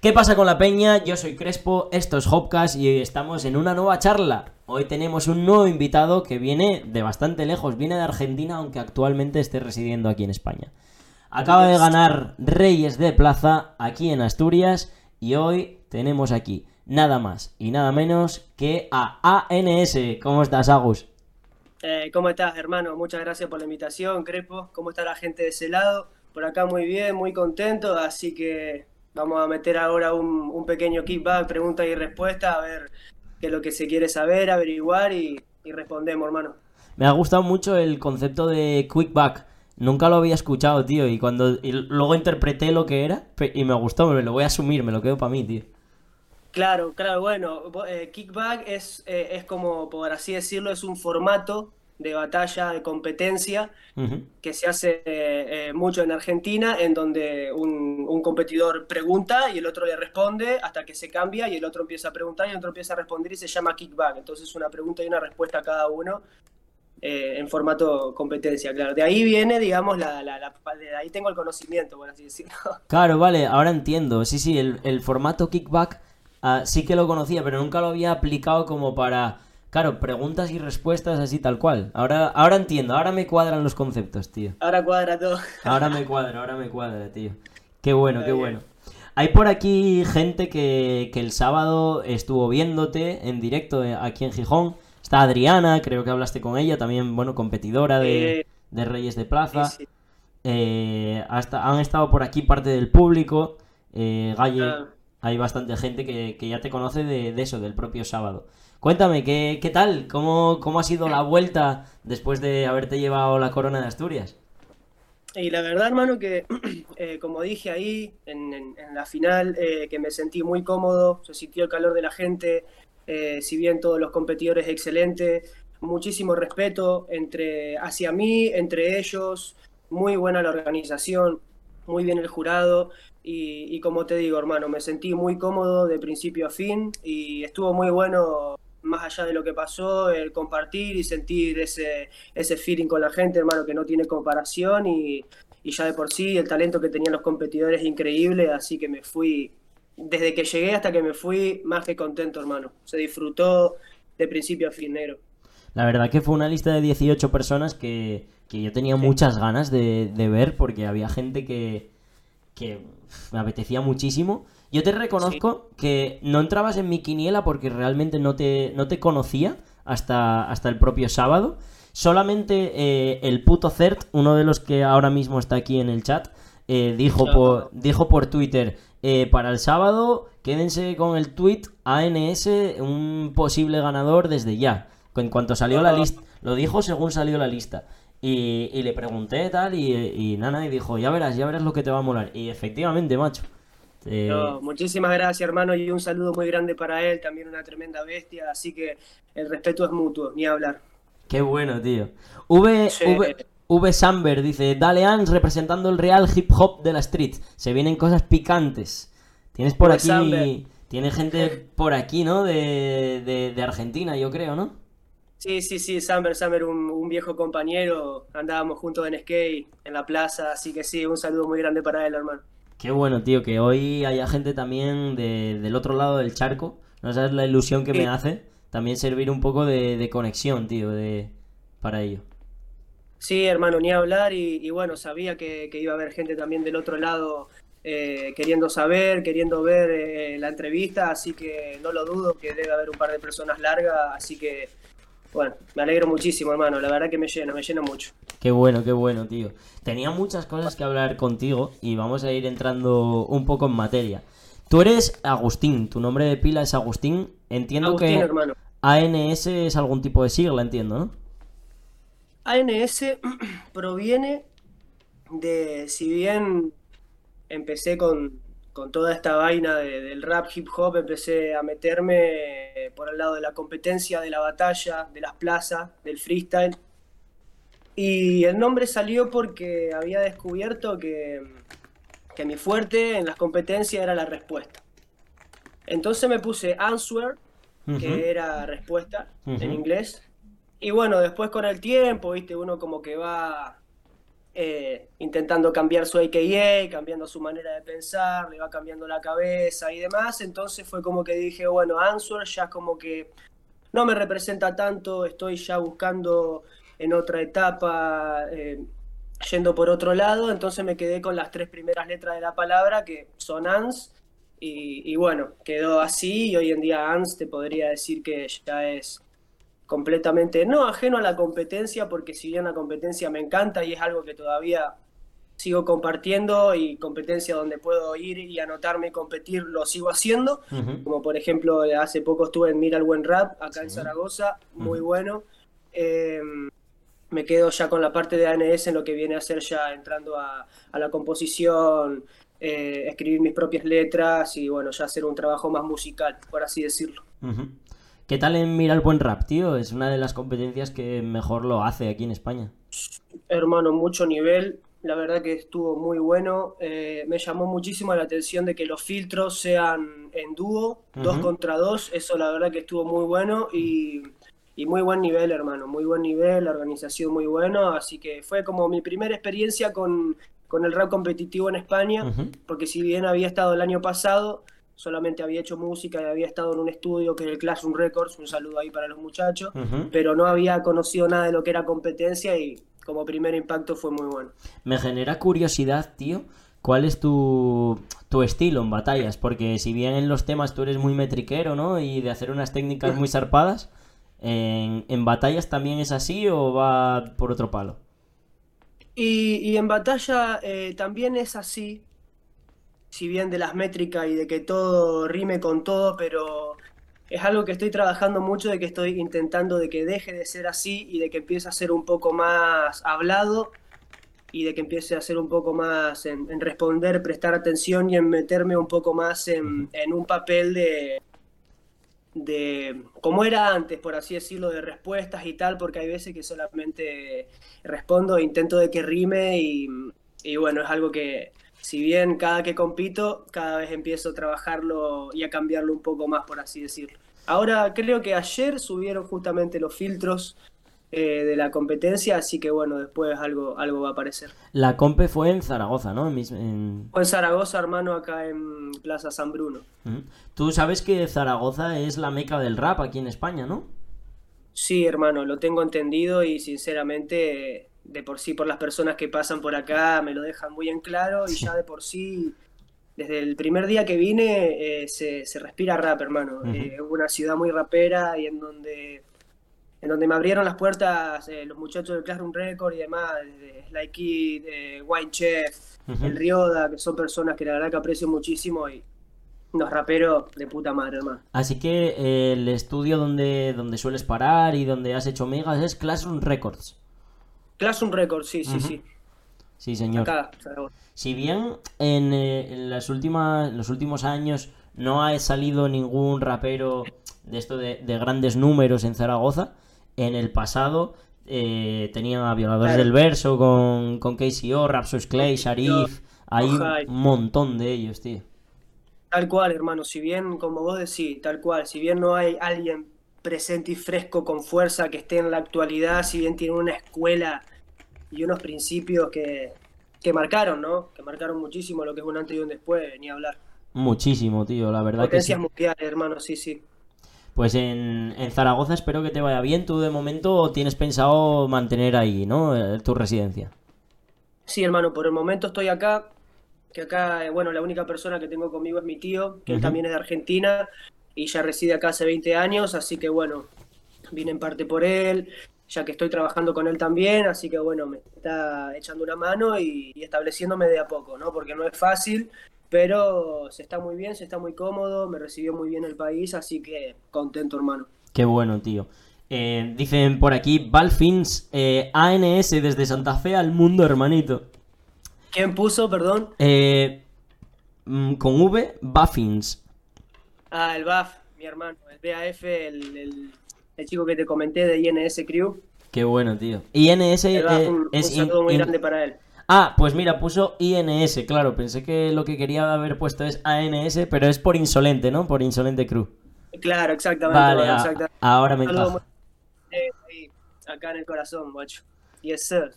¿Qué pasa con la peña? Yo soy Crespo, esto es Hopcast y hoy estamos en una nueva charla. Hoy tenemos un nuevo invitado que viene de bastante lejos, viene de Argentina, aunque actualmente esté residiendo aquí en España. Acaba de ganar Reyes de Plaza aquí en Asturias y hoy tenemos aquí nada más y nada menos que a ANS. ¿Cómo estás, Agus? Eh, ¿Cómo estás, hermano? Muchas gracias por la invitación, Crespo. ¿Cómo está la gente de ese lado? Por acá muy bien, muy contento, así que vamos a meter ahora un, un pequeño kickback, pregunta y respuesta, a ver qué es lo que se quiere saber, averiguar y, y respondemos, hermano. Me ha gustado mucho el concepto de quickback. Nunca lo había escuchado, tío, y cuando y luego interpreté lo que era y me gustó, me lo voy a asumir, me lo quedo para mí, tío. Claro, claro, bueno, eh, kickback es, eh, es como, por así decirlo, es un formato de batalla, de competencia que se hace eh, eh, mucho en Argentina, en donde un, un competidor pregunta y el otro le responde hasta que se cambia y el otro empieza a preguntar y el otro empieza a responder y se llama kickback. Entonces una pregunta y una respuesta a cada uno eh, en formato competencia, claro. De ahí viene, digamos, la, la- la- de ahí tengo el conocimiento, por así decirlo. Claro, vale, ahora entiendo. Sí, sí, el, el formato kickback ah, sí que lo conocía, pero nunca lo había aplicado como para, claro, preguntas y respuestas así tal cual. Ahora, ahora entiendo, ahora me cuadran los conceptos, tío. Ahora cuadra todo. Ahora me cuadra, ahora me cuadra, tío. Qué bueno, qué bueno. Hay por aquí gente que, que el sábado estuvo viéndote en directo eh, aquí en Gijón. Está Adriana, creo que hablaste con ella, también, bueno, competidora de, Eh, de Reyes de Plaza. Sí, sí. Eh, hasta, han estado por aquí parte del público. Eh, Galle, Ah. hay bastante gente que, que ya te conoce de, de eso, del propio sábado. Cuéntame, ¿qué, qué tal? ¿Cómo, ¿Cómo ha sido la vuelta después de haberte llevado la corona de Asturias? Y la verdad, hermano, que eh, como dije ahí en, la final, eh, que me sentí muy cómodo, se sintió el calor de la gente, eh, si bien todos los competidores excelentes, muchísimo respeto entre, hacia mí, entre ellos, muy buena la organización, muy bien el jurado y como te digo, hermano, me sentí muy cómodo de principio a fin y estuvo muy bueno, más allá de lo que pasó, el compartir y sentir ese, ese feeling con la gente, hermano, que no tiene comparación y, y ya de por sí el talento que tenían los competidores es increíble, así que me fui, desde que llegué hasta que me fui, más que contento, hermano. Se disfrutó de principio a fin, negro. La verdad que fue una lista de 18 personas que, que yo tenía muchas ganas de, de ver porque había gente que, que me apetecía muchísimo. Yo te reconozco que no entrabas en mi quiniela porque realmente no te, no te conocía hasta, hasta el propio sábado. Solamente eh, el puto Cert, uno de los que ahora mismo está aquí en el chat, eh, dijo, Claro. por, dijo por Twitter, eh, para el sábado quédense con el tweet ANS, un posible ganador desde ya. En cuanto salió la lista, lo dijo según salió la lista. Y, y le pregunté tal y, y Nana y dijo, ya verás, ya verás lo que te va a molar. Y efectivamente, macho. Eh, No, muchísimas gracias, hermano, y un saludo muy grande para él, también una tremenda bestia, así que el respeto es mutuo, ni hablar. Qué bueno, tío. V, Sí. v, v Samber dice, dale Ans representando el real hip hop de la street. Se vienen cosas picantes. Tienes por V aquí, Samber. tiene gente por aquí, ¿no? De, de, de Argentina, yo creo, ¿no? Sí, sí, sí, Samber, Samber, un, un viejo compañero, andábamos juntos en skate, en la plaza, así que sí, un saludo muy grande para él, hermano. Qué bueno, tío, que hoy haya gente también de- del otro lado del charco. No sabes la ilusión que me Sí. hace. También servir un poco de, de conexión, tío, de, para ello. Sí, hermano, ni hablar y, y bueno, sabía que, que iba a haber gente también del otro lado eh, queriendo saber, queriendo ver eh, la entrevista, así que no lo dudo que debe haber un par de personas largas, así que bueno, me alegro muchísimo, hermano, la verdad que me llena, me llena mucho. Qué bueno, qué bueno, tío. Tenía muchas cosas que hablar contigo y vamos a ir entrando un poco en materia. Tú eres Agustín, tu nombre de pila es Agustín. Entiendo Agustín, que hermano. ANS es algún tipo de sigla, entiendo, ¿no? ANS proviene de, si bien empecé con, con toda esta vaina de- del rap hip hop, empecé a meterme por el lado de la competencia, de la batalla, de las plazas, del freestyle. Y el nombre salió porque había descubierto que, que mi fuerte en las competencias era la respuesta. Entonces me puse answer, que era respuesta en inglés. Y bueno, después con el tiempo, viste, uno como que va eh, intentando cambiar su AKA, cambiando su manera de pensar, le va cambiando la cabeza y demás. Entonces fue como que dije, bueno, Answer ya como que no me representa tanto, estoy ya buscando en otra etapa, eh, yendo por otro lado, entonces me quedé con las tres primeras letras de la palabra, que son ANS, y, y bueno, quedó así, y hoy en día ANS te podría decir que ya es completamente, no ajeno a la competencia, porque si bien la competencia me encanta y es algo que todavía sigo compartiendo y competencia donde puedo ir y anotarme y competir lo sigo haciendo, como por ejemplo hace poco estuve en Mira el Buen Rap acá en Zaragoza, muy bueno. Eh, me quedo ya con la parte de ANS en lo que viene a ser ya entrando a, la composición, eh, escribir mis propias letras y bueno, ya hacer un trabajo más musical, por así decirlo. ¿Qué tal en Mira el Buen Rap, tío? Es una de las competencias que mejor lo hace aquí en España. Hermano, mucho nivel. La verdad que estuvo muy bueno. Eh, me llamó muchísimo la atención de que los filtros sean en dúo, dos contra dos. Eso la verdad que estuvo muy bueno y, muy buen nivel, hermano. Muy buen nivel, la organización muy bueno. Así que fue como mi primera experiencia con, el rap competitivo en España. Porque si bien había estado el año pasado, solamente había hecho música y había estado en un estudio que es el Classroom Records, un saludo ahí para los muchachos, pero no había conocido nada de lo que era competencia y como primer impacto fue muy bueno. Me genera curiosidad, tío, ¿cuál es tu, tu estilo en batallas? Porque si bien en los temas tú eres muy metriquero, ¿no? Y de hacer unas técnicas muy zarpadas, ¿en, en batallas también es así o va por otro palo? Y, y en batalla eh, también es así, si bien de las métricas y de que todo rime con todo, pero es algo que estoy trabajando mucho, de que estoy intentando de que deje de ser así y de que empiece a ser un poco más hablado y de que empiece a ser un poco más en, responder, prestar atención y en meterme un poco más en, un papel de, de como era antes, por así decirlo, de respuestas y tal, porque hay veces que solamente respondo intento de que rime y, y bueno, es algo que, si bien cada que compito, cada vez empiezo a trabajarlo y a cambiarlo un poco más, por así decirlo. Ahora creo que ayer subieron justamente los filtros eh, de la competencia, así que bueno, después algo, algo va a aparecer. La compe fue en Zaragoza, ¿no? En... Fue en Zaragoza, hermano, acá en Plaza San Bruno. Tú sabes que Zaragoza es la meca del rap aquí en España, ¿no? Sí, hermano, lo tengo entendido y sinceramente de por sí por las personas que pasan por acá me lo dejan muy en claro y ya de por sí, desde el primer día que vine, eh, se, respira rap, hermano. Eh, es una ciudad muy rapera y en donde, en donde me abrieron las puertas eh, los muchachos del Classroom Record y demás, de Sly Kid, Wine Chef, el Rioda, que son personas que la verdad que aprecio muchísimo y unos raperos de puta madre, hermano. Así que el estudio donde, donde sueles parar y donde has hecho megas es Classroom Records. Classroom Records, sí, sí, sí. Sí, señor. si bien eh, en, las últimas, los últimos años no ha salido ningún rapero de esto de, grandes números en Zaragoza, en el pasado eh, tenían a Violadores del Verso con, con KCO, Rapsus Clay, Sharif. Hay un montón de ellos, tío. Tal cual, hermano. Si bien, como vos decís, tal cual, si bien no hay alguien presente y fresco con fuerza que esté en la actualidad, si bien tiene una escuela y unos principios que, que marcaron, ¿no? Que marcaron muchísimo lo que es un antes y un después, ni hablar. Muchísimo, tío, la verdad que sí. mundiales, hermano, sí, sí. Pues en, en, Zaragoza espero que te vaya bien. Tú de momento tienes pensado mantener ahí, ¿no? Eh, tu residencia. Sí, hermano, por el momento estoy acá. Que acá, eh, bueno, la única persona que tengo conmigo es mi tío, que también es de Argentina y ya reside acá hace 20 años, así que bueno, vine en parte por él, ya que estoy trabajando con él también, así que bueno, me está echando una mano y, estableciéndome de a poco, ¿no? Porque no es fácil, pero se está muy bien, se está muy cómodo, me recibió muy bien el país, así que contento, hermano. Qué bueno, tío. Eh, dicen por aquí, Valfins, eh, ANS desde Santa Fe al mundo, hermanito. ¿Quién puso, perdón? Eh, mm, con V, Buffins. Ah, el BAF, mi hermano, el BAF, el, el, chico que te comenté de INS Crew. Qué bueno, tío. INS eh, es un saludo muy grande para él. Ah, pues mira, puso INS, claro, pensé que lo que quería haber puesto es ANS, pero es por insolente, ¿no? Por insolente crew. Claro, exactamente. Vale, ahora me encaja. acá en el corazón, macho. Yes, sir.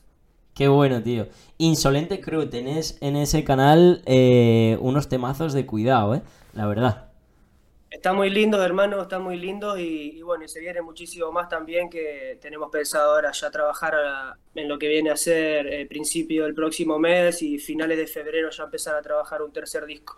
Qué bueno, tío. Insolente Crew, tenés en ese canal eh, unos temazos de cuidado, ¿eh? La verdad. Está muy lindo, hermano, está muy lindo y, bueno, y se viene muchísimo más también que tenemos pensado ahora ya trabajar en lo que viene a ser el principio del próximo mes y finales de febrero ya empezar a trabajar un tercer disco.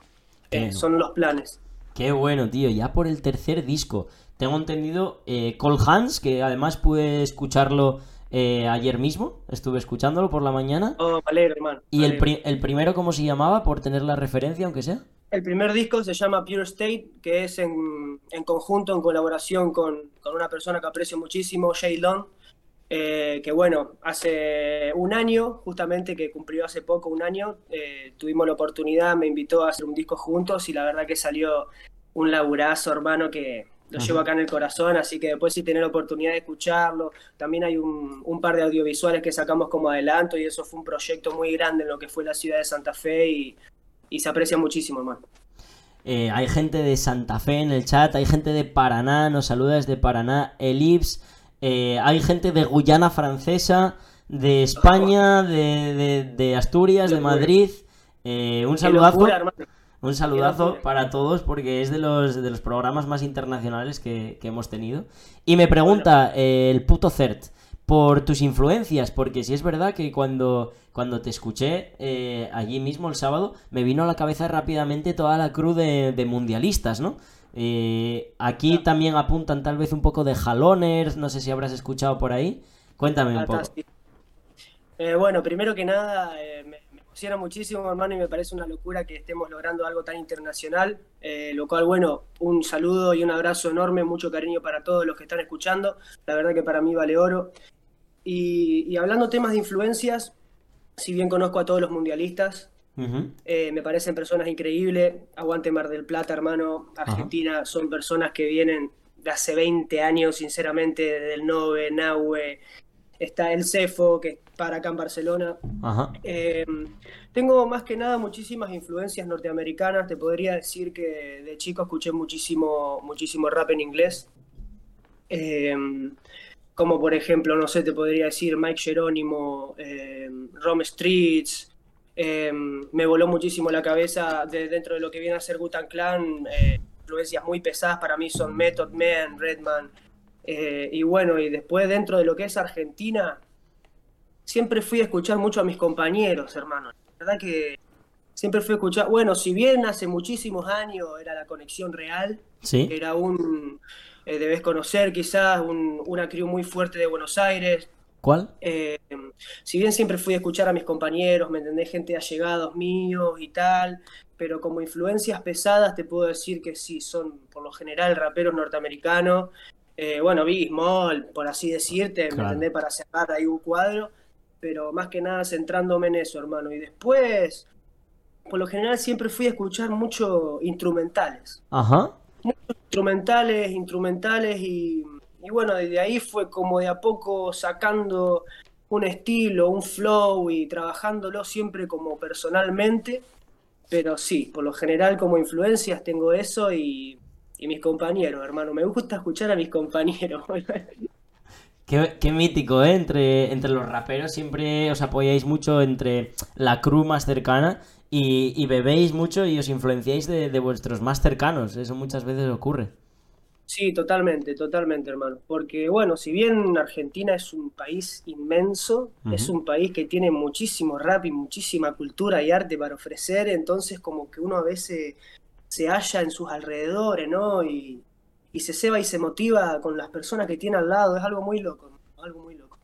Eh, son los planes. Qué bueno, tío, ya por el tercer disco. Tengo entendido eh, Cole Hans, que además pude escucharlo eh, ayer mismo, estuve escuchándolo por la mañana. Oh, vale, hermano. ¿Y el, el primero cómo se llamaba, por tener la referencia, aunque sea? El primer disco se llama Pure State, que es en, en conjunto, en colaboración con, con, una persona que aprecio muchísimo, Jay Long, eh, que bueno, hace un año, justamente que cumplió hace poco un año, eh, tuvimos la oportunidad, me invitó a hacer un disco juntos y la verdad que salió un laburazo, hermano, que lo llevo acá en el corazón, así que después si tener la oportunidad de escucharlo, también hay un, un, par de audiovisuales que sacamos como adelanto y eso fue un proyecto muy grande en lo que fue la ciudad de Santa Fe y, y se aprecia muchísimo, hermano. Eh, hay gente de Santa Fe en el chat, hay gente de Paraná, nos saluda desde Paraná, Elips, eh, hay gente de Guyana Francesa, de España, de, de, Asturias, de Madrid. Eh, un saludazo. Un saludazo para todos porque es de los, de los programas más internacionales que, que hemos tenido. Y me pregunta el puto CERT por tus influencias, porque si es verdad que cuando, cuando te escuché eh, allí mismo el sábado, me vino a la cabeza rápidamente toda la cruz de, mundialistas, ¿no? Eh, aquí también apuntan tal vez un poco de jaloners, no sé si habrás escuchado por ahí. Cuéntame un poco. Eh, bueno, primero que nada, me, emociona muchísimo, hermano, y me parece una locura que estemos logrando algo tan internacional. lo cual, bueno, un saludo y un abrazo enorme, mucho cariño para todos los que están escuchando. La verdad que para mí vale oro. Y, hablando temas de influencias, si bien conozco a todos los mundialistas, eh, me parecen personas increíbles. Aguante Mar del Plata, hermano. Argentina son personas que vienen de hace 20 años, sinceramente, del Nove, Nahue. Está el Cefo, que para acá en Barcelona. Eh, tengo más que nada muchísimas influencias norteamericanas. Te podría decir que de chico escuché muchísimo, muchísimo rap en inglés. Eh, como por ejemplo, no sé, te podría decir Mike Jerónimo, eh, Rome Streets. Eh, me voló muchísimo la cabeza de, dentro de lo que viene a ser Gutan Clan. Eh, influencias muy pesadas para mí son Method Man, Redman. y bueno, y después dentro de lo que es Argentina, siempre fui a escuchar mucho a mis compañeros, hermano. La verdad que siempre fui a escuchar, bueno, si bien hace muchísimos años era la conexión real, ¿Sí? era un eh, debes conocer quizás una crew muy fuerte de Buenos Aires. ¿Cuál? Eh, si bien siempre fui a escuchar a mis compañeros, me entendés, gente allegados míos y tal, pero como influencias pesadas te puedo decir que sí, son por lo general raperos norteamericanos. Eh, bueno, Big Small, por así decirte, me entendés, para cerrar ahí un cuadro, pero más que nada centrándome en eso, hermano. Y después, por lo general siempre fui a escuchar mucho instrumentales. Ajá instrumentales, instrumentales y, bueno, desde ahí fue como de a poco sacando un estilo, un flow y trabajándolo siempre como personalmente, pero sí, por lo general como influencias tengo eso y, mis compañeros, hermano, me gusta escuchar a mis compañeros. Qué, mítico, ¿eh? Entre, entre los raperos siempre os apoyáis mucho entre la crew más cercana y, bebéis mucho y os influenciáis de, vuestros más cercanos. Eso muchas veces ocurre. Sí, totalmente, totalmente, hermano. Porque, bueno, si bien Argentina es un país inmenso, es un país que tiene muchísimo rap y muchísima cultura y arte para ofrecer, entonces como que uno a veces se halla en sus alrededores, ¿no? Y, y se ceba y se motiva con las personas que tiene al lado. Es algo muy loco, algo muy loco.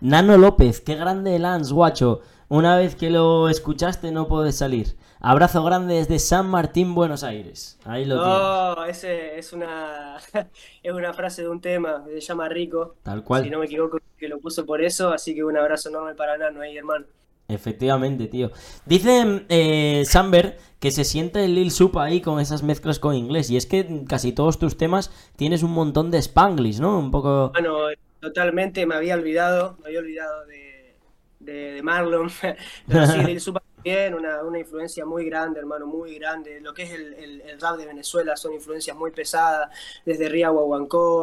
Nano López, qué grande Lance, guacho. Una vez que lo escuchaste no puedes salir. Abrazo grande desde San Martín, Buenos Aires. Ahí lo oh, ese es una es una frase de un tema, se llama Rico. Tal cual. Si no me equivoco, que lo puso por eso, así que un abrazo enorme para Nano ahí, hermano. Efectivamente, tío. Dice eh, Samber que se siente el Lil Sup ahí con esas mezclas con inglés. Y es que casi todos tus temas tienes un montón de spanglish, ¿no? Un poco. Bueno, totalmente me había olvidado, me había olvidado de de, Marlon. Pero sí, Lil Supa también, una, una, influencia muy grande, hermano, muy grande. Lo que es el, el, rap de Venezuela son influencias muy pesadas, desde Ría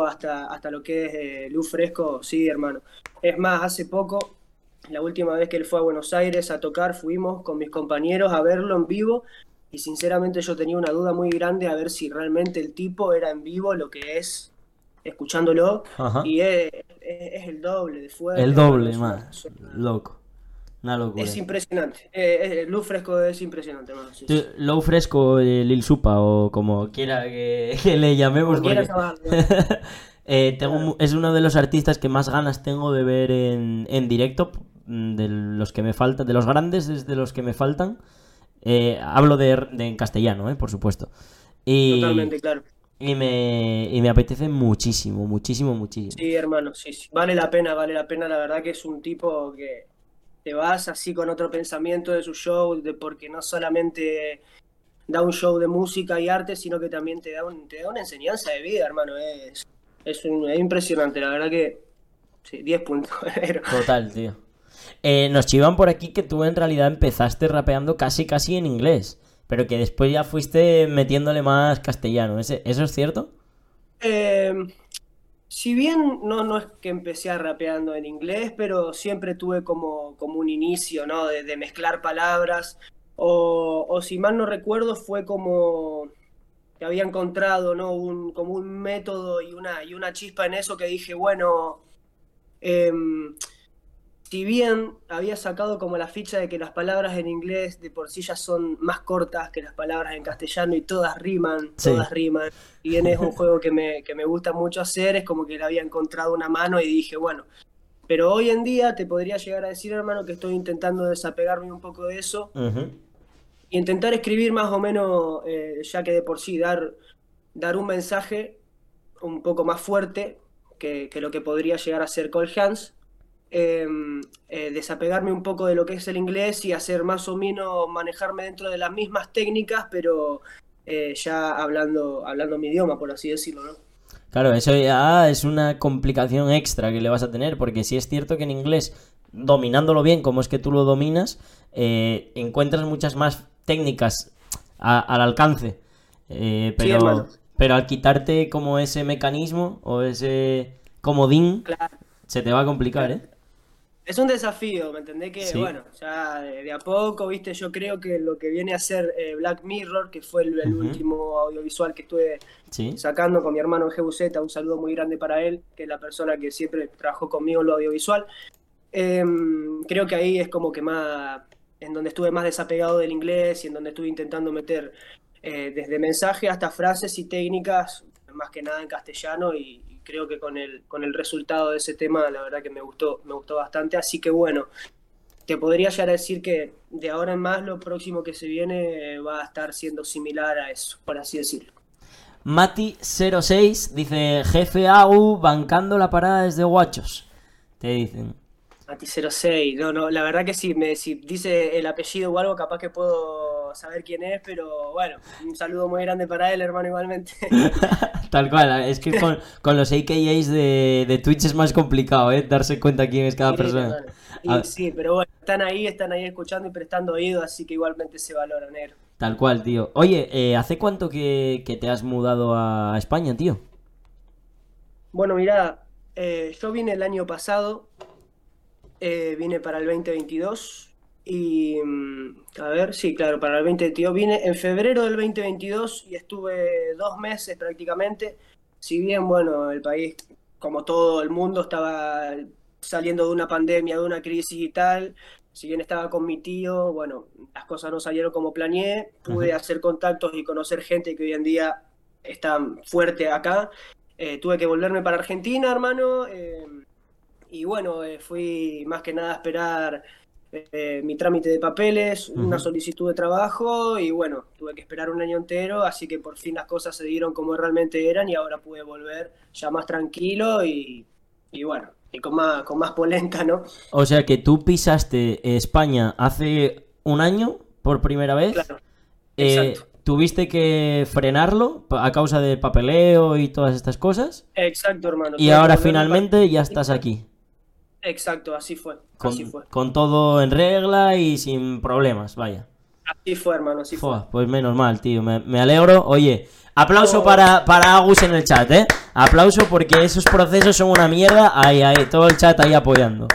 hasta, hasta lo que es eh, Luz Fresco, sí, hermano. Es más, hace poco la última vez que él fue a Buenos Aires a tocar, fuimos con mis compañeros a verlo en vivo y sinceramente yo tenía una duda muy grande a ver si realmente el tipo era en vivo lo que es escuchándolo y es, el doble de fuerte. El doble más, loco. Una locura. Es impresionante. Eh, eh Fresco es impresionante. Low Fresco, eh, Lil Supa o como quiera que, le llamemos. Eh, tengo, es uno de los artistas que más ganas tengo de ver en, en directo. Mm, de los que me faltan, de los grandes es de los que me faltan. hablo de, en castellano, por supuesto. Y, Totalmente, claro. Y me, y me apetece muchísimo, muchísimo, muchísimo. Sí, hermano, sí, sí. Vale la pena, vale la pena. La verdad que es un tipo que te vas así con otro pensamiento de su show, de porque no solamente da un show de música y arte, sino que también te da, un, te da una enseñanza de vida, hermano. Es, es, impresionante, la verdad que sí, 10 puntos. Total, tío. Eh, nos chivan por aquí que tú en realidad empezaste rapeando casi casi en inglés, pero que después ya fuiste metiéndole más castellano. ¿Eso es cierto? Eh, si bien no, no es que empecé a rapeando en inglés, pero siempre tuve como, como un inicio, ¿no? De, mezclar palabras. O, si mal no recuerdo, fue como que había encontrado, ¿no? Un, como un método y una, y una chispa en eso que dije, bueno, eh, si bien había sacado como la ficha de que las palabras en inglés de por sí ya son más cortas que las palabras en castellano y todas riman, todas riman. Y bien es un juego que me, que me gusta mucho hacer, es como que le había encontrado una mano y dije, bueno, pero hoy en día te podría llegar a decir, hermano, que estoy intentando desapegarme un poco de eso y intentar escribir más o menos, eh, ya que de por sí dar, dar un mensaje un poco más fuerte que, que lo que podría llegar a ser Cole Hans Em, eh, desapegarme un poco de lo que es el inglés y hacer más o menos manejarme dentro de las mismas técnicas, pero eh, ya hablando, hablando mi idioma, por así decirlo, ¿no? Claro, eso ya es una complicación extra que le vas a tener, porque si es cierto que en inglés, dominándolo bien como es que tú lo dominas, eh, encuentras muchas más técnicas al alcance. pero, pero al quitarte como ese mecanismo o ese comodín, se te va a complicar, ¿eh? Es un desafío, ¿me entendés? Que bueno, ya de, a poco, viste, yo creo que lo que viene a ser eh, Black Mirror, que fue el, último audiovisual que estuve sacando con mi hermano GBZ, un saludo muy grande para él, que es la persona que siempre trabajó conmigo en lo audiovisual. Em, creo que ahí es como que más, en donde estuve más desapegado del inglés y en donde estuve intentando meter eh, desde mensajes hasta frases y técnicas, más que nada en castellano y, creo que con el, con el resultado de ese tema, la verdad que me gustó, me gustó bastante. Así que bueno, te podría ya decir que de ahora en más lo próximo que se viene va a estar siendo similar a eso, por así decirlo. Mati06 dice, jefe AU bancando la parada desde Guachos. Te dicen. Mati06, no, no, la verdad que sí, me, si dice el apellido o algo, capaz que puedo saber quién es, pero bueno, un saludo muy grande para él, hermano, igualmente. Tal cual, es que con, con los AKAs de, de, Twitch es más complicado, ¿eh? Darse cuenta quién es cada persona. Ah. Sí, pero bueno, están ahí, están ahí escuchando y prestando oído, así que igualmente se valora, negro. Tal cual, tío. Oye, eh, ¿hace cuánto que, que, te has mudado a España, tío? Bueno, mira, eh, yo vine el año pasado, eh, vine para el 2022 y mm, a ver, sí, claro, para el 2022 vine en febrero del 2022 y estuve dos meses prácticamente. Si bien, bueno, el país, como todo el mundo, estaba saliendo de una pandemia, de una crisis y tal, si bien estaba con mi tío, bueno, las cosas no salieron como planeé, pude hacer contactos y conocer gente que hoy en día está fuerte acá. Eh, tuve que volverme para Argentina, hermano, eh, y bueno, eh, fui más que nada a esperar eh, mi trámite de papeles, una solicitud de trabajo y bueno, tuve que esperar un año entero, así que por fin las cosas se dieron como realmente eran y ahora pude volver ya más tranquilo y, bueno, y con más, con más polenta, ¿no? O sea que tú pisaste España hace un año por primera vez. Claro. Eh, ¿Tuviste que frenarlo a causa de papeleo y todas estas cosas? Exacto, hermano. Y ahora finalmente ya estás aquí. Exacto, así fue. Con, así fue. con todo en regla y sin problemas, vaya. Así fue, hermano, así fue. Pues menos mal, tío, me, alegro. Oye, aplauso para, para Agus en el chat, ¿eh? Aplauso porque esos procesos son una mierda. Ahí, ahí, todo el chat ahí apoyando.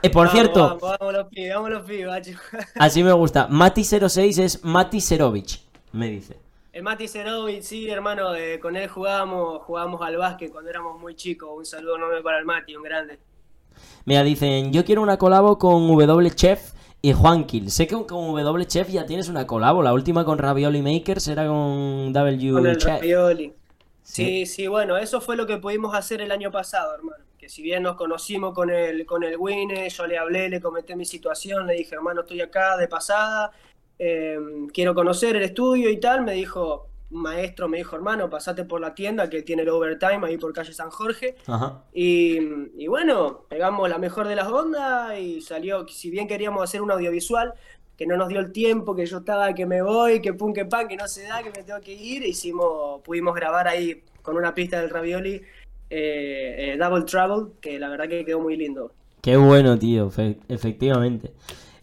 Eh, por Vamos, cierto, Vamos, vamos los pibes, vamos los pibes, así me gusta. Mati06 es Mati Serovic, me dice. El Mati Serovic, sí, hermano, eh, con él jugábamos, jugábamos al básquet cuando éramos muy chicos. Un saludo enorme para el Mati, un grande. Mira, dicen, yo quiero una colabo con W Chef y Juan Kill. Sé que con W Chef ya tienes una colabo. La última con Ravioli Makers era con W Con el Chef. Ravioli. Sí. Sí, sí, bueno, eso fue lo que pudimos hacer el año pasado, hermano. Que si bien nos conocimos con el, con el Winne, yo le hablé, le comenté mi situación, le dije, hermano, estoy acá de pasada, eh, quiero conocer el estudio y tal. Me dijo, maestro, me dijo, hermano, pasate por la tienda que tiene el overtime ahí por calle San Jorge. Ajá. Y, y bueno, pegamos la mejor de las ondas y salió, si bien queríamos hacer un audiovisual, que no nos dio el tiempo, que yo estaba que me voy, que pum, que pan, que no se da, que me tengo que ir, hicimos, pudimos grabar ahí con una pista del Ravioli eh, eh, Double Trouble, que la verdad que quedó muy lindo. Qué bueno, tío, fe- efectivamente.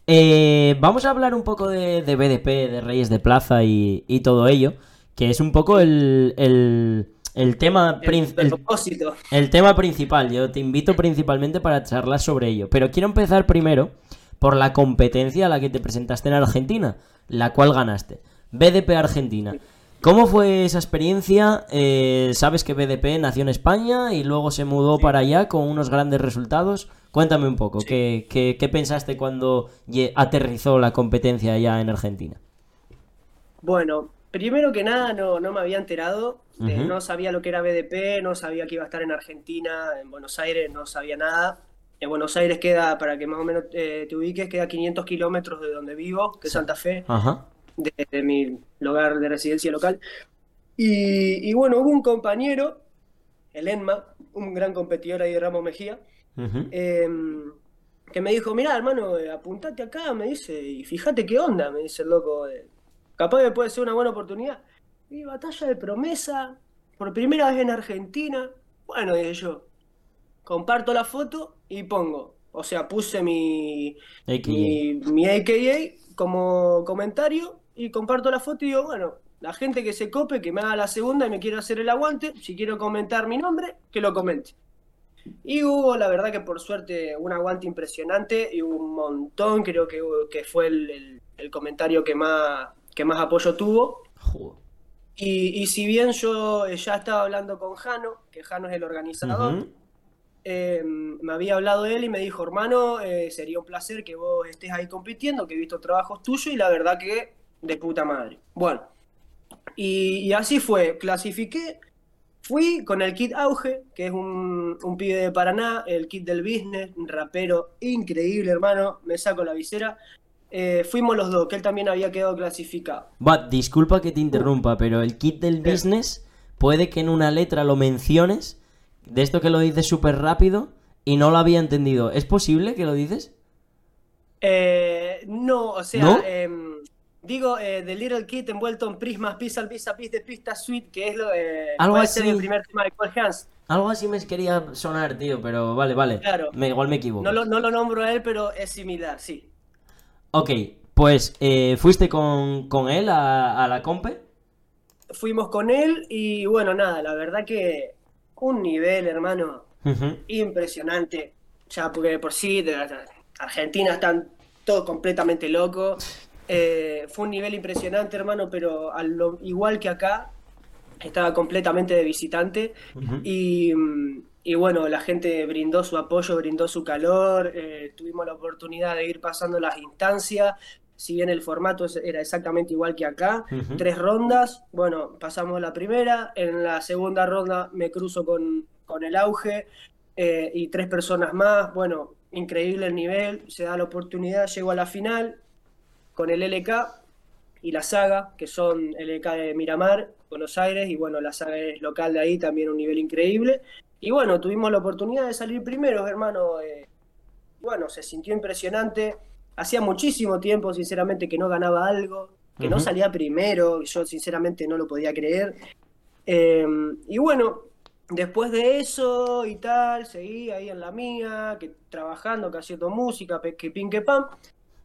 Eh, vamos a hablar un poco de, de BDP, de Reyes de Plaza y, y todo ello, que es un poco el, el, el tema El, el propósito. el tema principal. Yo te invito principalmente para charlar sobre ello. Pero quiero empezar primero por la competencia a la que te presentaste en Argentina, la cual ganaste. BDP Argentina. ¿Cómo fue esa experiencia? Eh, Sabes que BDP nació en España y luego se mudó para allá con unos grandes resultados. Cuéntame un poco, Sí. ¿qué, qué, qué pensaste cuando aterrizó la competencia allá en Argentina? Bueno, primero que nada no, no me había enterado, eh, no sabía lo que era BDP, no sabía que iba a estar en Argentina, en Buenos Aires, no sabía nada. En Buenos Aires queda, para que más o menos eh, te ubiques, queda 500 kilómetros de donde vivo, que es Santa Fe, Ajá. de, de mi lugar de residencia local. Y, y bueno, hubo un compañero, el Enma, un gran competidor ahí de Ramos Mejía, eh, que me dijo, mirá, hermano, eh, apuntate acá, me dice, y fíjate qué onda, me dice el loco, eh, capaz que puede ser una buena oportunidad. Y batalla de promesa, por primera vez en Argentina, bueno, dije yo, comparto la foto y pongo, o sea, puse mi, AKA. mi, mi AKA como comentario y comparto la foto y digo, bueno, la gente que se cope, que me haga la segunda y me quiera hacer el aguante, si quiero comentar mi nombre, que lo comente. Y hubo, la verdad que por suerte, un aguante impresionante y un montón, creo que, que fue el, el- el comentario que más, que más apoyo tuvo. Joder. Y, y si bien yo eh, ya estaba hablando con Jano, que Jano es el organizador, eh, me había hablado él y me dijo, hermano, eh, sería un placer que vos estés ahí compitiendo, que he visto trabajos tuyos y la verdad que de puta madre. Bueno, y, y así fue, clasifiqué, fui con el kit Auge, que es un, un pibe de Paraná, el kit del business, un rapero increíble, hermano, me saco la visera. Eh, fuimos los dos, que él también había quedado clasificado. Va, disculpa que te interrumpa, pero el kit del ¿Qué? business puede que en una letra lo menciones, de esto que lo dices súper rápido, y no lo había entendido. ¿Es posible que lo dices? Eh, no, o sea, ¿No? em, digo, eh, The Little Kid envuelto en prismas, pizza, pizza, pizza de pista suite, que es lo eh, Algo puede ser así. el primer tema de Paul Hans. Algo así me quería sonar, tío, pero vale, vale. Claro. Me, igual me equivoco. No lo, no lo nombro a él, pero es similar, sí. Ok, pues eh, fuiste con, con él a, a la compe. Fuimos con él y bueno, nada, la verdad que un nivel, hermano, Ujú. impresionante. Ya porque de por sí, de, de- Argentina están todos completamente locos. Eh, fue un nivel impresionante, hermano, pero a lo- igual que acá, estaba completamente de visitante. Y, mm, y bueno, la gente brindó su apoyo, brindó su calor, eh, tuvimos la oportunidad de ir pasando las instancias, si bien el formato era exactamente igual que acá, tres rondas, bueno, pasamos la primera, en la segunda ronda me cruzo con, con el auge eh, y tres personas más, bueno, increíble el nivel, se da la oportunidad, llego a la final con el LK y la saga, que son LK de Miramar, Buenos Aires, y bueno, la saga es local de ahí, también un nivel increíble. Y bueno, tuvimos la oportunidad de salir primeros, hermano. eh, bueno, se sintió impresionante. Hacía muchísimo tiempo, sinceramente, que no ganaba algo, que no salía primero, yo sinceramente no lo podía creer. Eh, y bueno, después de eso y tal, seguí ahí en la mía, que trabajando, que haciendo música, que pin que pam.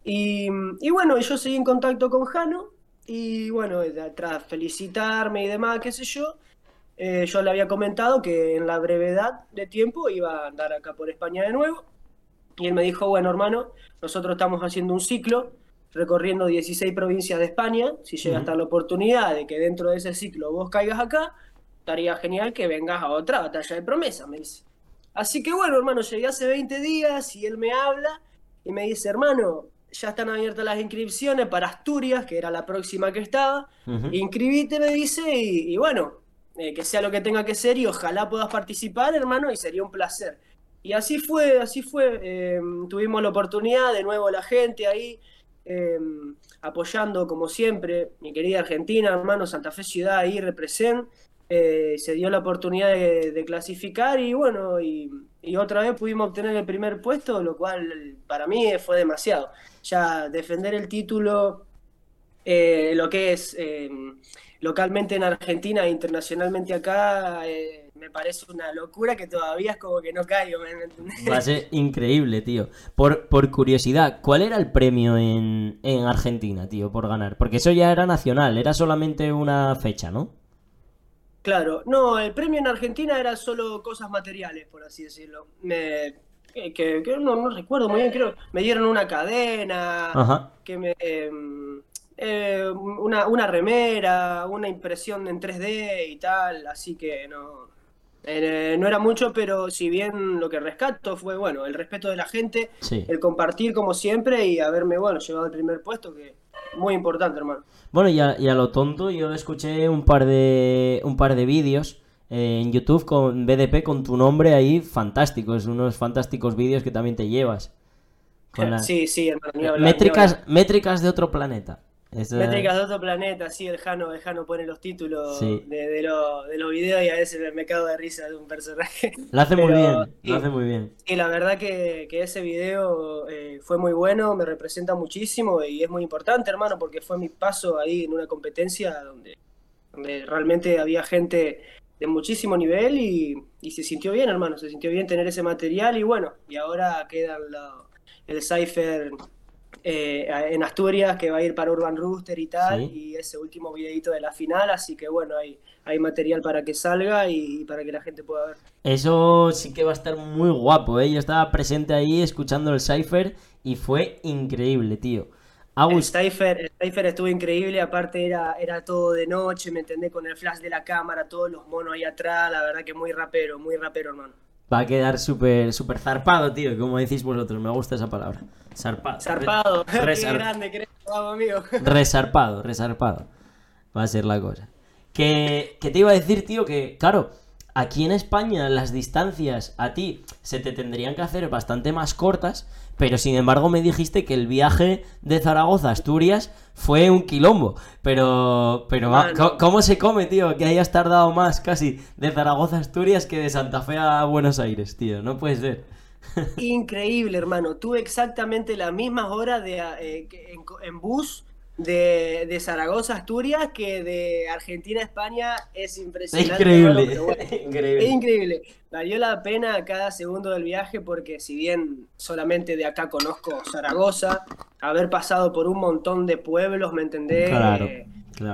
Y, y bueno, yo seguí en contacto con Jano y bueno, tras felicitarme y demás, qué sé yo, eh, yo le había comentado que en la brevedad de tiempo iba a andar acá por España de nuevo. Y él me dijo, bueno, hermano, nosotros estamos haciendo un ciclo recorriendo 16 provincias de España. Si llega a estar la oportunidad de que dentro de ese ciclo vos caigas acá, estaría genial que vengas a otra batalla de promesa, me dice. Así que bueno, hermano, llegué hace 20 días y él me habla y me dice, hermano, ya están abiertas las inscripciones para Asturias, que era la próxima que estaba. Inscribite, me dice, y, bueno, eh, que sea lo que tenga que ser y ojalá puedas participar, hermano, y sería un placer. Y así fue, así fue. Em, tuvimos la oportunidad, de nuevo la gente ahí, em, apoyando como siempre, mi querida Argentina, hermano, Santa Fe Ciudad ahí represent. Eh, se dio la oportunidad de, clasificar y bueno, y, otra vez pudimos obtener el primer puesto, lo cual para mí fue demasiado. Ya defender el título, eh, lo que es eh, localmente en Argentina e internacionalmente acá, me parece una locura que todavía es como que no caigo. Va a ser increíble, tío. Por, por curiosidad, ¿cuál era el premio en, en Argentina, tío, por ganar? Porque eso ya era nacional, era solamente una fecha, ¿no? Claro, no, el premio en Argentina era solo cosas materiales, por así decirlo. Me, que, no, recuerdo muy bien, creo, me dieron una cadena, que me, em, eh, una, una remera, una impresión en 3D y tal, así que no, eh, no era mucho, pero si bien lo que rescato fue, bueno, el respeto de la gente, el compartir como siempre y haberme, bueno, llevado al primer puesto, que muy importante, hermano. Bueno, y a, lo tonto, yo escuché un par de, un par de vídeos en YouTube con BDP con tu nombre ahí, fantásticos, unos fantásticos vídeos que también te llevas. Sí, sí, hermano. métricas, métricas de otro planeta. Métricas de otro planeta, sí, el Jano, el Jano pone los títulos de, de, los videos y a veces me cago de risa de un personaje. Lo hace muy bien, lo hace muy bien. Y la verdad que, ese video eh, fue muy bueno, me representa muchísimo y es muy importante, hermano, porque fue mi paso ahí en una competencia donde, donde realmente había gente de muchísimo nivel y, y, se sintió bien, hermano, se sintió bien tener ese material y bueno, y ahora queda el Cypher eh, en Asturias que va a ir para Urban Rooster y tal, y ese último videito de la final, así que bueno, hay, hay material para que salga y, para que la gente pueda ver. Eso sí que va a estar muy guapo, ¿eh? Yo estaba presente ahí escuchando el Cypher y fue increíble, tío. El Cypher, estuvo increíble, aparte era, era todo de noche, me entendé, con el flash de la cámara, todos los monos ahí atrás, la verdad que muy rapero, muy rapero, hermano. Va a quedar súper súper zarpado, tío, como decís vosotros, me gusta esa palabra. Zarpado. Zarpado. grande, creo, amigo. Resarpado, resarpado. Va a ser la cosa. Que, que te iba a decir, tío, que, claro, aquí en España las distancias a ti se te tendrían que hacer bastante más cortas, pero sin embargo me dijiste que el viaje de Zaragoza a Asturias fue un quilombo. Pero, pero ¿cómo se come, tío? Que hayas tardado más casi de Zaragoza a Asturias que de Santa Fe a Buenos Aires, tío. No puede ser. Increíble, hermano. Tuve exactamente las mismas horas de, eh, en, bus de, Zaragoza, Asturias, que de Argentina, España. Es impresionante. Increíble. increíble. Es increíble. Valió la pena cada segundo del viaje porque si bien solamente de acá conozco Zaragoza, haber pasado por un montón de pueblos, ¿me entendés? Claro,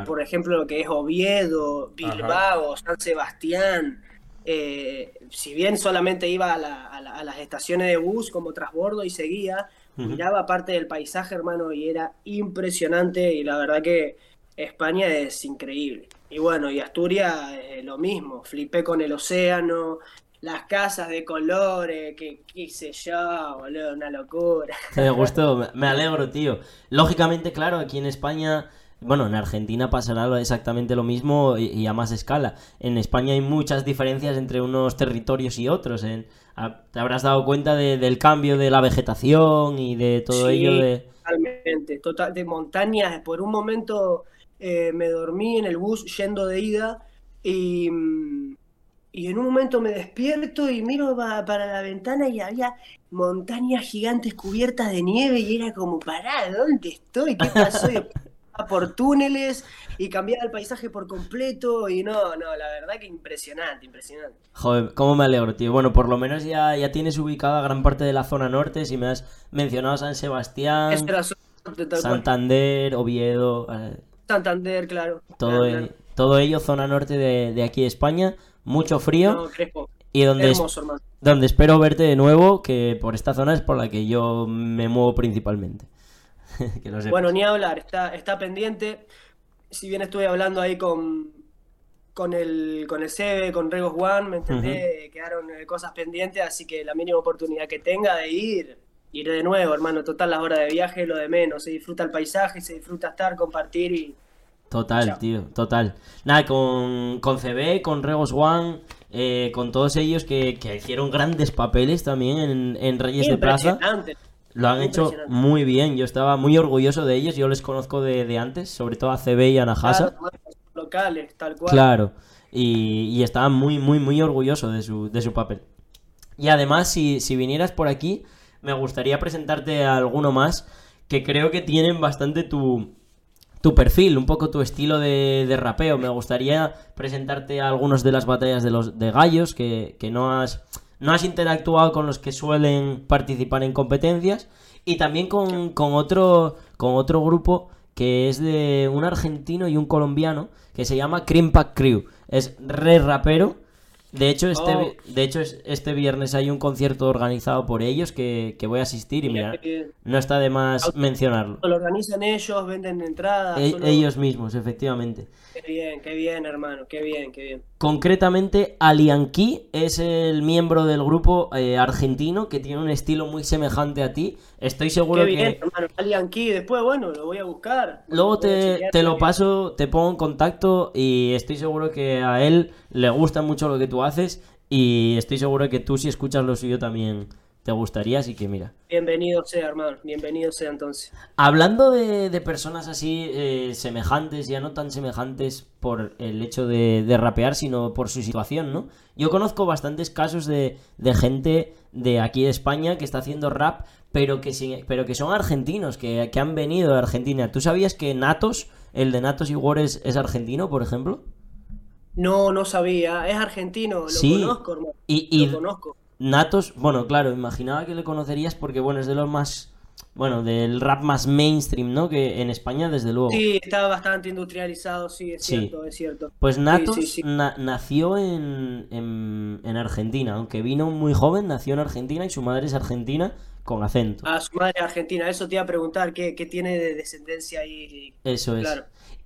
Por ejemplo, lo que es Oviedo, Bilbao, San Sebastián. Eh, si bien solamente iba a, las estaciones de bus como transbordo y seguía, miraba parte del paisaje, hermano, y era impresionante y la verdad que España es increíble. Y bueno, y Asturias eh, lo mismo, flipé con el océano, las casas de colores, que qué sé yo, boludo, una locura. Me gustó, me alegro, tío. Lógicamente, claro, aquí en España bueno, en Argentina pasará exactamente lo mismo y, a más escala. En España hay muchas diferencias entre unos territorios y otros. En, te habrás dado cuenta del cambio de la vegetación y de todo ello. De... Totalmente, total, de montañas. Por un momento eh, me dormí en el bus yendo de ida y, y en un momento me despierto y miro para la ventana y había montañas gigantes cubiertas de nieve y era como, pará, ¿dónde estoy? ¿Qué pasó? por túneles y cambiaba el paisaje por completo y no, no, la verdad que impresionante, impresionante. Joder, cómo me alegro, tío. Bueno, por lo menos ya, ya tienes ubicada gran parte de la zona norte, si me has mencionado San Sebastián, Santander, Oviedo... Eh, Santander, claro. Todo, todo ello zona norte de, de aquí de España, mucho frío. Y donde, Hermoso, donde espero verte de nuevo, que por esta zona es por la que yo me muevo principalmente. que lo. Bueno, ni hablar, está, está pendiente. Si bien estuve hablando ahí con, con el, con el Sebe, con Regos One, ¿me entendés? Quedaron eh, cosas pendientes, así que la mínima oportunidad que tenga de ir, iré de nuevo, hermano. Total, las horas de viaje lo de menos. Se disfruta el paisaje, se disfruta estar, compartir y. Total, Chao. tío, total. Nada, con, con CB, con Regos One, eh, con todos ellos que, que hicieron grandes papeles también en, en Reyes de Plaza. Lo han hecho muy bien. Yo estaba muy orgulloso de ellos. Yo les conozco de, de antes, sobre todo a CB y a Nahasa. Claro, locales, tal cual. Claro. Y, y estaba muy, muy, muy orgulloso de su, de su papel. Y además, si, si vinieras por aquí, me gustaría presentarte a alguno más que creo que tienen bastante tu, tu perfil, un poco tu estilo de, de rapeo. Me gustaría presentarte a algunos de las batallas de los de gallos que, que no has no has interactuado con los que suelen participar en competencias y también con, con otro con otro grupo que es de un argentino y un colombiano que se llama Cream Pack Crew. Es re rapero. De hecho, este, Oh. de hecho es- este viernes hay un concierto organizado por ellos que, que voy a asistir y Mira no está de más mencionarlo. Lo organizan ellos, venden entradas. E- solo- ellos mismos, efectivamente. Qué bien, qué bien, hermano. Qué bien, qué bien. Concretamente, Alianqui es el miembro del grupo eh, argentino que tiene un estilo muy semejante a ti. Estoy seguro Qué bien, que hermano. Alian Key, después, bueno, lo voy a buscar. luego te, te lo paso, te pongo en contacto y estoy seguro que a él le gusta mucho lo que tú haces y estoy seguro que tú si escuchas lo suyo también te gustaría, así que mira. Bienvenido sea, hermano. Bienvenido sea entonces. Hablando de, de personas así eh, semejantes, ya no tan semejantes por el hecho de, de rapear, sino por su situación, ¿no? Yo conozco bastantes casos de, de gente de aquí de España que está haciendo rap, pero que, pero que son argentinos, que, que han venido de Argentina. ¿Tú sabías que Natos, el de Natos y Wars, es argentino, por ejemplo? No, no sabía. Es argentino, lo Sí. conozco, hermano. Y, y Lo conozco. Natos, bueno, claro, imaginaba que le conocerías porque, bueno, es de los más, bueno, del rap más mainstream, ¿no? Que en España, desde luego. Sí, está bastante industrializado, sí, es Sí. cierto, es cierto. Pues Natos sí, sí. na- nació en, en, en Argentina, aunque vino muy joven, nació en Argentina y su madre es argentina con acento. Ah, su madre es argentina, eso te iba a preguntar, ¿qué, qué tiene de descendencia ahí? Eso es.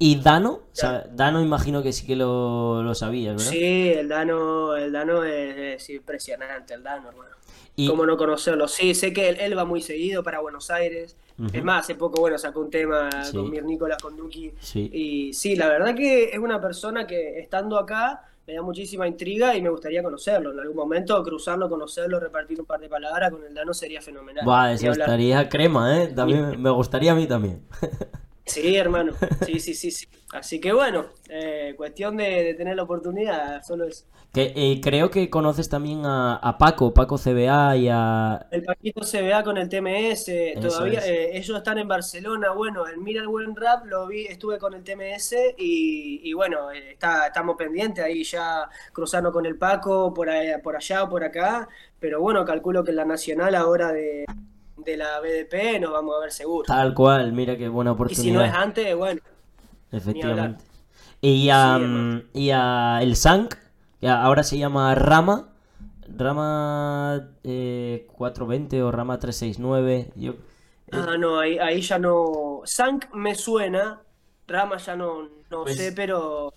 Y Dano, o sea, Dano imagino que sí que lo, lo sabías, ¿verdad? Sí, el Dano, el Dano es, es impresionante, el Dano, hermano. Y, ¿Cómo no conocerlo? Sí, sé que él, él va muy seguido para Buenos Aires. Es más, hace poco, bueno, sacó un tema Sí. con Mir Nicolás, con Duki. Sí. Y sí, la verdad que es una persona que estando acá me da muchísima intriga y me gustaría conocerlo. En algún momento cruzarlo, conocerlo, repartir un par de palabras con el Dano sería fenomenal. Buah, eso estaría crema, ¿eh? También me gustaría a mí también. Sí, hermano. Sí, sí, sí, sí. Así que bueno, eh, cuestión de, de tener la oportunidad, solo es. Que, eh, creo que conoces también a, a Paco, Paco CBA y a... El Paquito vea con el TMS, todavía es. eh, ellos están en Barcelona, bueno, el Mira el Buen Rap lo vi, estuve con el TMS y, y bueno, eh, está, estamos pendientes ahí ya cruzando con el Paco por, ahí- por allá o por acá, pero bueno, calculo que en la nacional ahora de, de la BDP nos vamos a ver seguro. Tal cual, mira qué buena Y si no es oportunidad. antes, bueno, Efectivamente. Y a, Sí, y a el Sank, que ahora se llama Rama, Rama eh, 420 o Rama 369. Yo, ah, no, ahí, ahí ya no. Sank me suena, Rama ya no, no Pues- sé, pero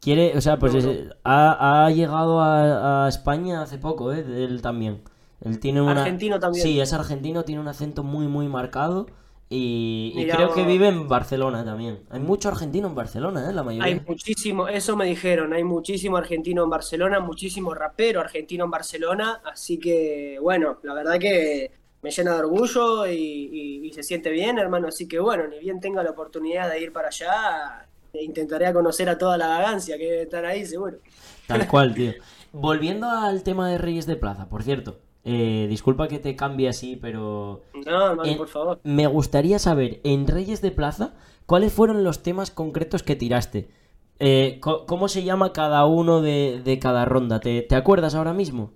quiere, o sea, pues No, es- no. Ha, ha llegado a, a España hace poco, ¿eh? Él también. Él tiene una... Argentino también. Sí, es argentino, tiene un acento muy, muy marcado. Y, y Mira creo que vive en Barcelona también. Hay mucho argentino en Barcelona, ¿eh? La mayoría. Hay muchísimo, eso me dijeron, hay muchísimo argentino en Barcelona, muchísimo rapero argentino en Barcelona, así que bueno, la verdad que me llena de orgullo y, y- y se siente bien, hermano, así que bueno, ni bien tenga la oportunidad de ir para allá, intentaré conocer a toda la vagancia que debe estar ahí, seguro. Tal cual, tío. Volviendo al tema de Reyes de Plaza, por cierto. Eh, disculpa que te cambie así, pero No, hermano, Eh, por favor. me gustaría saber, en Reyes de Plaza, cuáles fueron los temas concretos que tiraste. Eh, ¿Cómo se llama cada uno de, de cada ronda? ¿Te, te acuerdas ahora mismo?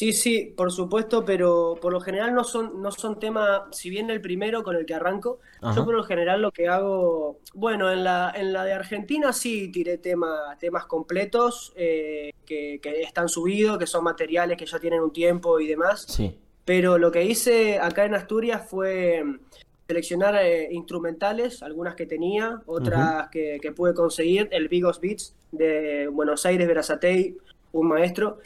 Sí, sí, por supuesto, pero por lo general no son, no son temas, si bien el primero con el que arranco, Ajá. yo por lo general lo que hago, bueno, en la, en la de Argentina sí tiré tema, temas completos, eh, que, que están subidos, que son materiales que ya tienen un tiempo y demás. Sí. Pero lo que hice acá en Asturias fue seleccionar eh, instrumentales, algunas que tenía, otras que, que pude conseguir, el Vigos Beats de Buenos Aires, Verazatei, un maestro.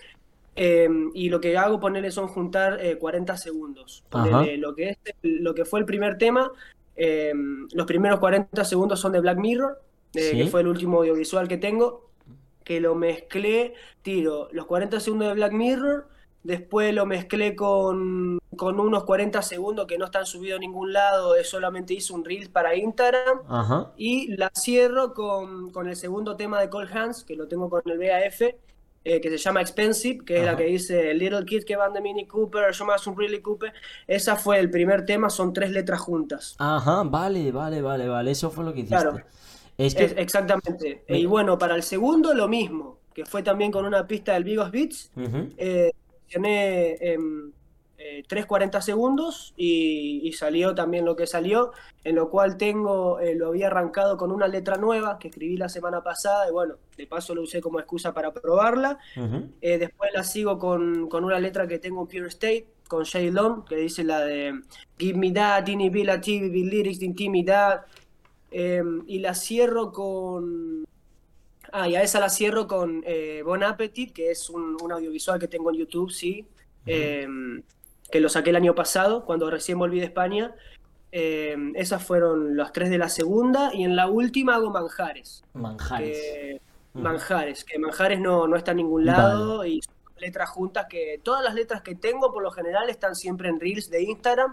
Eh, y lo que hago, ponerle son juntar eh, 40 segundos. Ponerle lo que, es, lo que fue el primer tema, eh, los primeros 40 segundos son de Black Mirror, eh, Sí. que fue el último audiovisual que tengo, que lo mezclé, tiro los 40 segundos de Black Mirror, después lo mezclé con, con unos 40 segundos que no están subidos a ningún lado, solamente hice un reel para Instagram. Ajá. Y la cierro con, con el segundo tema de Cold Hands, que lo tengo con el BAF, eh, que se llama Expensive, que es la que dice Little Kid que van de Mini Cooper, yo más un Really Cooper. Esa fue el primer tema, son tres letras juntas. Ajá, vale, vale, vale, vale. Eso fue lo que hiciste. Claro. Es que. Es- exactamente. Me- Y bueno, para el segundo lo mismo, que fue también con una pista del Vigos Beats. Eh, em, eh, 3.40 segundos y, y salió también lo que salió, en lo cual tengo, eh, lo había arrancado con una letra nueva que escribí la semana pasada y bueno, de paso lo usé como excusa para probarla. Eh, después la sigo con, con una letra que tengo en Pure State, con Jay Long, que dice la de Give me that, inability, be lyrics de intimidad. Em, y la cierro con. Ah, y a esa la cierro con eh, Bon Appetit, que es un, un audiovisual que tengo en YouTube, sí. Que lo saqué el año pasado, cuando recién volví de España. Em, esas fueron las tres de la segunda. Y en la última hago manjares Manjares. que Ujú. Manjares, que Manjares no, no está en ningún lado y son letras juntas que todas las letras que tengo por lo general están siempre en reels de Instagram,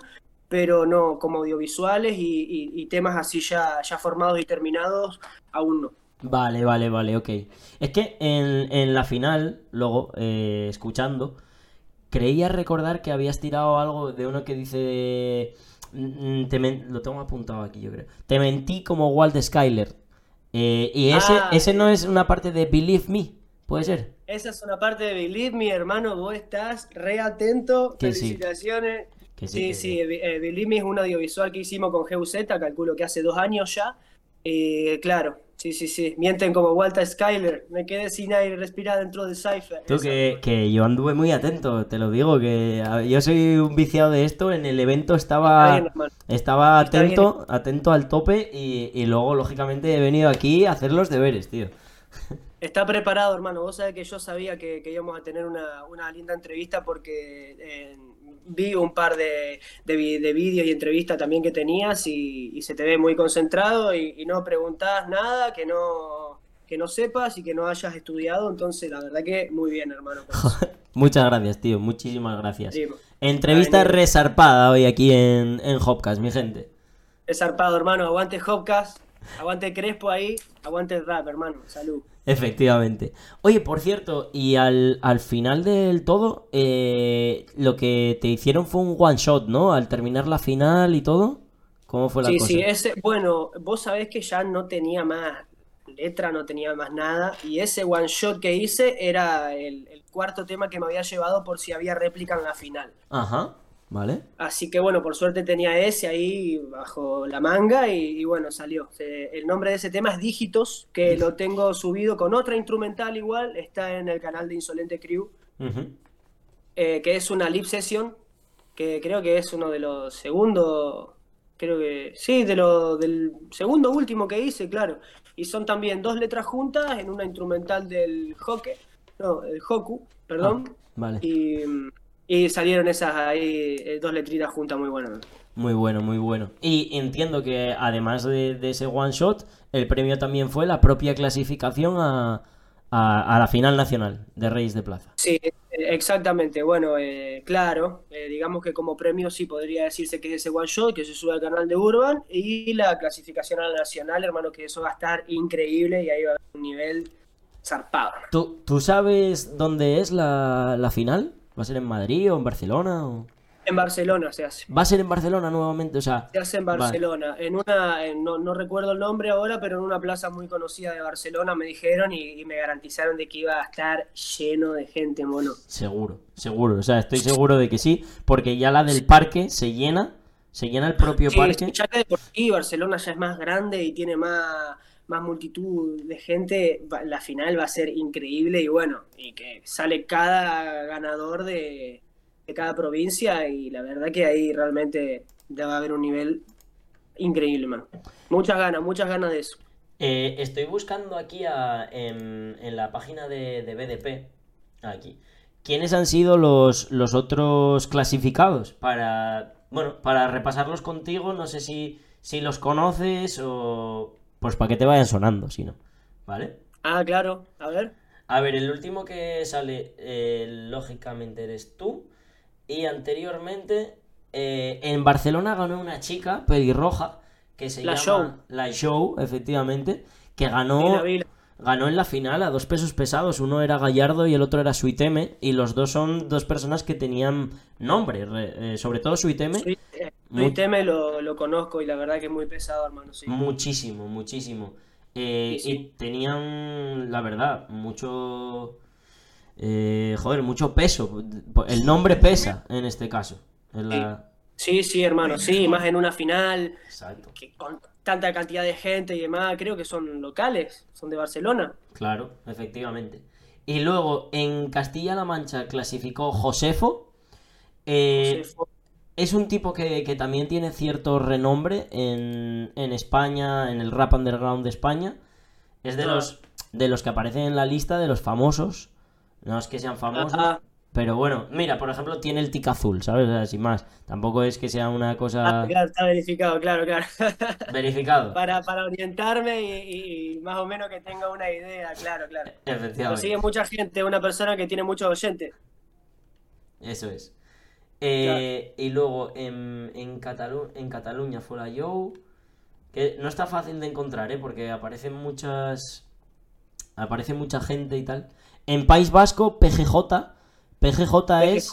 pero no como audiovisuales y, y- y temas así ya, ya formados y terminados, aún no. Vale, vale, vale, ok. Es que en, en la final, luego, eh, escuchando, creía recordar que habías tirado algo de uno que dice... mm, te men- Lo tengo apuntado aquí, yo creo. Te mentí como Walt Skyler. Eh, y ese, Ah, ese sí. no es una parte de Believe Me, ¿puede ser? Esa es una parte de Believe Me, hermano, vos estás re atento, Que sí. felicitaciones. Que Sí, que- sí, eh, Believe Me es un audiovisual que hicimos con GUZ, calculo que hace dos años ya. Eh, claro, sí, sí, sí. Mienten como Walter Skyler. Me quedé sin aire respirar dentro de Cypher. Tú, que, que yo anduve muy atento, te lo digo, que yo soy un viciado de esto. En el evento estaba, bien, estaba atento, atento al tope y, y luego, lógicamente, he venido aquí a hacer los deberes, tío. Está preparado, hermano. Vos sabés que yo sabía que, que íbamos a tener una, una linda entrevista porque eh, vi un par de, de, vídeos y entrevistas también que tenías y, y se te ve muy concentrado y, y no preguntás nada que no, que no sepas y que no hayas estudiado. Entonces, la verdad que muy bien, hermano. Muchas gracias, tío, muchísimas gracias. Sí, Entrevista resarpada hoy aquí en, en Hopcast, mi gente. es zarpado, hermano. Aguante Hopcast, aguante Crespo ahí, aguante el rap, hermano. Salud. Efectivamente. Oye, por cierto, y al, al final del todo, eh, lo que te hicieron fue un one shot, ¿no? Al terminar la final y todo. ¿Cómo fue la Sí, cosa? sí, ese, bueno, vos sabés que ya no tenía más letra, no tenía más nada, y ese one shot que hice era el, el cuarto tema que me había llevado por si había réplica en la final. Ajá, vale. Así que bueno, por suerte tenía ese ahí bajo la manga y, y bueno, salió. Se- El nombre de ese tema es Dígitos, que lo tengo subido con otra instrumental igual, está en el canal de Insolente Crew, eh, que es una lip session, que creo que es uno de los segundos, creo que sí, de lo, del segundo último que hice, claro. Y son también dos letras juntas en una instrumental del Hoke, no, el Hoku, perdón. Ah, vale. Y, y salieron esas ahí, eh, dos letritas juntas muy buenas. Muy bueno, muy bueno. Y entiendo que además de, de ese one shot, el premio también fue la propia clasificación a, a- a la final nacional de Reyes de Plaza. Sí, exactamente. Bueno, eh, claro, eh, digamos que como premio sí podría decirse que es ese one shot que se sube al canal de Urban y la clasificación a la nacional, hermano, que eso va a estar increíble y ahí va a haber un nivel zarpado. ¿Tú, tú sabes dónde es la, la final? ¿Va a ser en Madrid o en Barcelona? o- En Barcelona se hace. ¿Va a ser en Barcelona nuevamente? O sea, Se hace en Vale. Barcelona, en una, en- no, no recuerdo el nombre ahora, pero en una plaza muy conocida de Barcelona me dijeron y, y me garantizaron de que iba a estar lleno de gente, mono. seguro, seguro. O sea, estoy seguro de que sí, porque ya la del parque se llena, se llena el propio Sí, parque. ya que de por sí Barcelona ya es más grande y tiene más, más multitud de gente, la final va a ser increíble y bueno, y que sale cada ganador de, cada provincia y la verdad que ahí realmente va a haber un nivel increíble, man. Muchas ganas, muchas ganas de eso. Eh, estoy buscando aquí en, la página de, de, BDP, aquí, quiénes han sido los, los otros clasificados para, bueno, para repasarlos contigo, no sé si, si los conoces o pues para que te vayan sonando, si no, ¿vale? Ah, claro, a ver. A ver, el último que sale, eh, lógicamente, eres tú. Y anteriormente, eh, en Barcelona ganó una chica pelirroja que se la llama Show. La Show, efectivamente, que ganó, ganó en la final a dos pesos pesados. Uno era Gallardo y el otro era Suiteme. Y los dos son dos personas que tenían nombre, eh, sobre todo Suiteme. Suiteme lo, lo, conozco y la verdad que es muy pesado, hermano. Sí. Muchísimo, muchísimo. Eh, y tenían, la verdad, mucho... Eh, joder, mucho peso. El nombre pesa en este caso. En la... Sí, sí, hermano, sí, más en una final, que con tanta cantidad de gente y demás, creo que son locales, son de Barcelona. Claro, efectivamente. Y luego en Castilla-La Mancha clasificó Josefo. Eh, Es un tipo que, también tiene cierto renombre en, España, en el rap underground de España. Es de, ah. los, de los que aparecen en la lista de los famosos. No es que sean famosos, pero bueno, mira, por ejemplo, tiene el tic azul, ¿sabes? Así más. Tampoco es que sea una cosa. Ah, claro, está verificado, claro, claro. Verificado. para, para orientarme y, más o menos que tenga una idea, claro, claro. Efectivamente. Lo sigue mucha gente, una persona que tiene muchos oyentes. Eso es. Eh, y luego en, en, en Cataluña fue la Joe. Que no está fácil de encontrar, ¿eh? Porque aparecen muchas. Aparece mucha gente y tal. En País Vasco, PGJ PGJ, Es,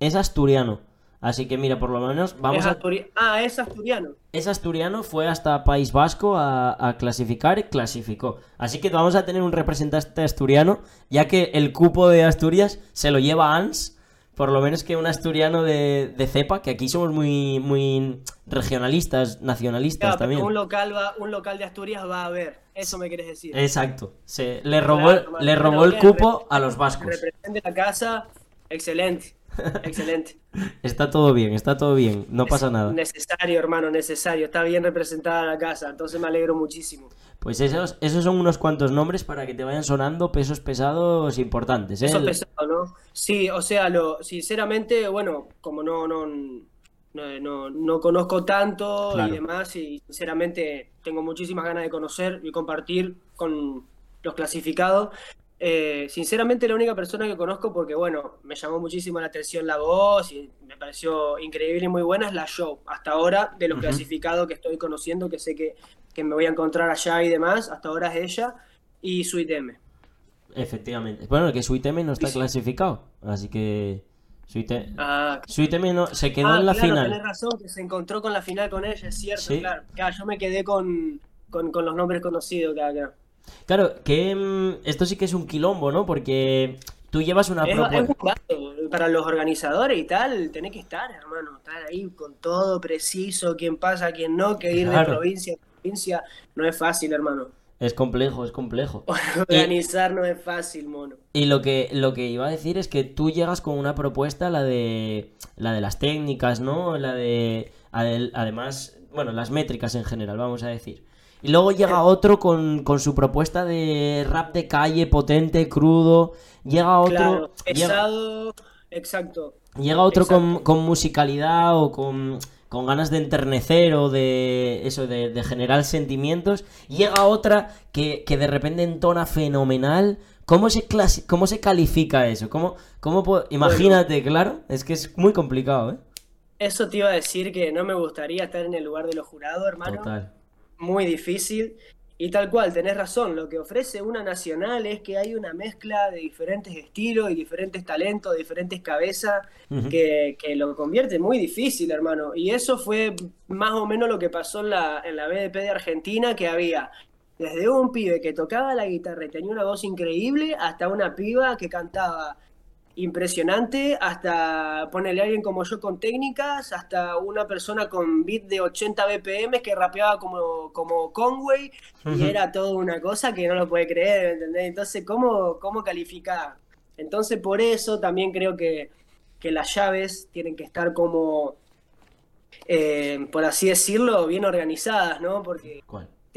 es asturiano. Así que mira, por lo menos vamos a... Ah, es asturiano. Es asturiano, fue hasta País Vasco a, clasificar y clasificó. Así que vamos a tener un representante asturiano, ya que el cupo de Asturias se lo lleva ANS, por lo menos que un asturiano de, cepa, que aquí somos muy, muy regionalistas, nacionalistas también. Un local, va, un local de Asturias va a haber, eso me quieres decir. Exacto, se, le robó, le robó el cupo a los vascos. Represente la casa, Excelente, excelente. está todo bien, está todo bien, no pasa nada. Necesario, hermano, necesario. Está bien representada la casa, entonces me alegro muchísimo. Pues esos, esos son unos cuantos nombres para que te vayan sonando pesos pesados importantes. ¿eh? Pesos pesados, ¿no? Sí, o sea, lo, sinceramente, bueno, como no, no, no, no, conozco tanto y demás, y sinceramente tengo muchísimas ganas de conocer y compartir con los clasificados. Eh, sinceramente la única persona que conozco porque bueno, me llamó muchísimo la atención la voz y me pareció increíble y muy buena es la show. Hasta ahora, de los clasificados que estoy conociendo, que sé que, me voy a encontrar allá y demás, hasta ahora es ella y M. Efectivamente. Bueno, que M no está clasificado, así que... M, ah, no, se quedó ah, en la claro, final. Tenés razón, que se encontró con la final con ella, es cierto, claro. Yo me quedé con, con, los nombres conocidos, claro. Claro, que mm, esto sí que es un quilombo, ¿no? Porque tú llevas una propuesta. Para los organizadores y tal, tenés que estar, hermano, estar ahí con todo preciso, quién pasa, quién no, que ir de provincia a provincia, no es fácil, hermano. Es complejo, es complejo. Organizar no es fácil, mono. Y lo que, lo que iba a decir es que tú llegas con una propuesta, la de la de las técnicas, ¿no? La de además, bueno, las métricas en general, vamos a decir. Y luego llega otro con, su propuesta de rap de calle, potente, crudo. Llega otro. pesado, exacto. Llega otro Con, musicalidad o con, ganas de enternecer o de eso, de, generar sentimientos. Llega otra que, de repente entona fenomenal. ¿Cómo se, cómo se califica eso? ¿Cómo, cómo Imagínate, claro, es que es muy complicado, ¿eh? Eso te iba a decir que no me gustaría estar en el lugar de los jurados, hermano. Total muy difícil. Y tal cual, tenés razón, lo que ofrece una nacional es que hay una mezcla de diferentes estilos y diferentes talentos, diferentes cabezas, que, lo convierte muy difícil, hermano. Y eso fue más o menos lo que pasó en la, en la BDP de Argentina, que había desde un pibe que tocaba la guitarra y tenía una voz increíble, hasta una piba que cantaba impresionante, hasta ponerle a alguien como yo con técnicas, hasta una persona con beat de 80 BPM que rapeaba como, como Conway, y era toda una cosa que no lo puede creer, ¿entendés? Entonces, ¿cómo, cómo calificar? Entonces, por eso también creo que, que las llaves tienen que estar como, eh, por así decirlo, bien organizadas, ¿no? Porque...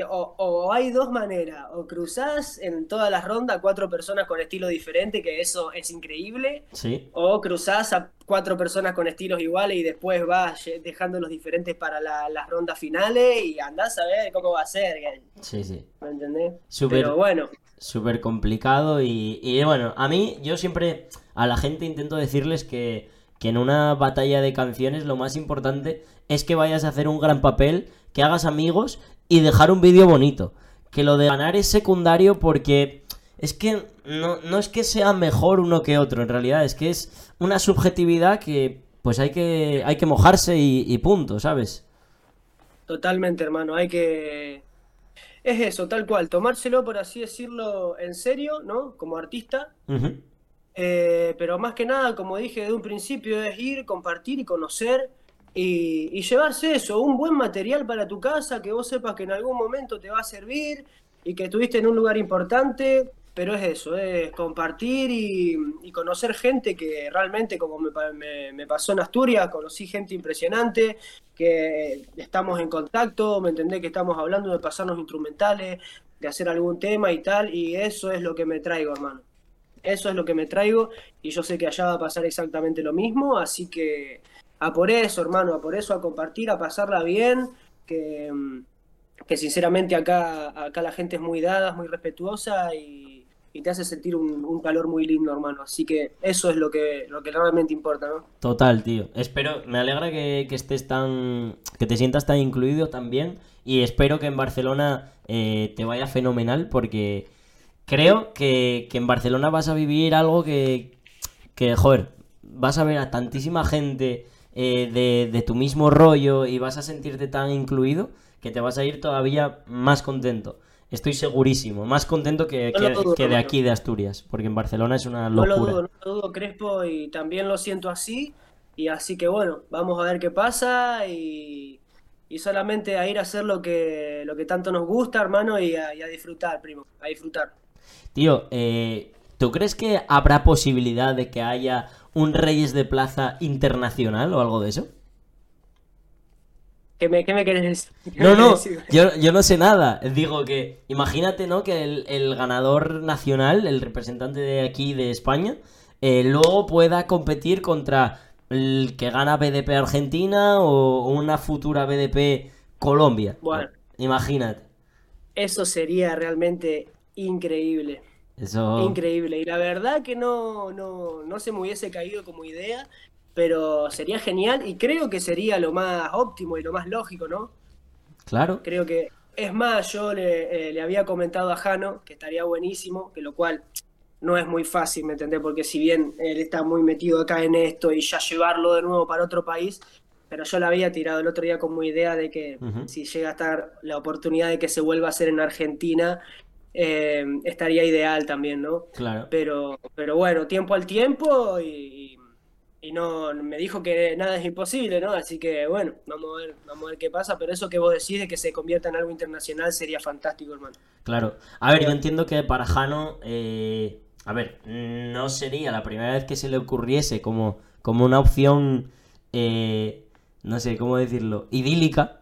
O, hay dos maneras, o cruzás en todas las rondas cuatro personas con estilo diferente, que eso es increíble, sí. o cruzás a cuatro personas con estilos iguales y después vas dejando los diferentes para las rondas finales y andás a ver cómo va a ser. Sí, sí. ¿Me entendés? Super, Pero bueno. Súper complicado y, y bueno, a mí yo siempre a la gente intento decirles que, que en una batalla de canciones lo más importante es que vayas a hacer un gran papel, que hagas amigos y dejar un vídeo bonito. Que lo de ganar es secundario porque es que no, no es que sea mejor uno que otro, en realidad es que es una subjetividad que pues hay que, hay que mojarse y, punto, ¿sabes? Totalmente, hermano, hay que... Es eso, tal cual, tomárselo, por así decirlo, en serio, ¿no? Como artista. Eh, pero más que nada, como dije de un principio, es ir, compartir y conocer y, llevarse eso, un buen material para tu casa, que vos sepas que en algún momento te va a servir y que estuviste en un lugar importante, pero es eso, es compartir y, conocer gente que realmente, como me, me, pasó en Asturias, conocí gente impresionante, que estamos en contacto, me entendés que estamos hablando de pasarnos instrumentales, de hacer algún tema y tal, y eso es lo que me traigo, hermano. Eso es lo que me traigo y yo sé que allá va a pasar exactamente lo mismo, así que a por eso, hermano, a por eso, a compartir, a pasarla bien, que, mm, que sinceramente acá, acá la gente es muy dada, muy respetuosa y, te hace sentir un, calor muy lindo, hermano. Así que eso es lo que, lo que realmente importa, ¿no? Total, tío. Espero, me alegra que, estés tan, que te sientas tan incluido también y espero que en Barcelona eh, te vaya fenomenal porque creo que, que en Barcelona vas a vivir algo que, que, joder, vas a ver a tantísima gente eh, de, tu mismo rollo y vas a sentirte tan incluido que te vas a ir todavía más contento. Estoy segurísimo, más contento que, que, de aquí de Asturias, porque en Barcelona es una locura. No lo dudo, no lo dudo, Crespo, y también lo siento así. Y así que bueno, vamos a ver qué pasa y, y solamente a ir a hacer lo que, lo que tanto nos gusta, hermano, y a, disfrutar, primo, a disfrutar. Tío, eh, ¿tú crees que habrá posibilidad de que haya un Reyes de Plaza internacional o algo de eso? ¿Qué me, qué me querés no, no, yo, no sé nada. Digo que, imagínate, ¿no? Que el, ganador nacional, el representante de aquí de España, eh, luego pueda competir contra el que gana BDP Argentina o una futura BDP Colombia. Bueno, imagínate. Eso sería realmente increíble. Increíble. Y la verdad que no, no, no se me hubiese caído como idea, pero sería genial y creo que sería lo más óptimo y lo más lógico, ¿no? Claro. Creo que, es más, yo le, eh, le había comentado a Jano que estaría buenísimo, que lo cual no es muy fácil, ¿me entendés? Porque si bien él está muy metido acá en esto y ya llevarlo de nuevo para otro país, pero yo le había tirado el otro día como idea de que si llega a estar la oportunidad de que se vuelva a hacer en Argentina, eh, estaría ideal también, ¿no? Claro. Pero, pero bueno, tiempo al tiempo y, no me dijo que nada es imposible, ¿no? Así que bueno, vamos a ver, vamos a ver qué pasa, pero eso que vos decís de que se convierta en algo internacional sería fantástico, hermano. Claro. A ver, yo entiendo que para Jano, eh, a ver, no sería la primera vez que se le ocurriese como, como una opción, eh, no sé cómo decirlo, idílica,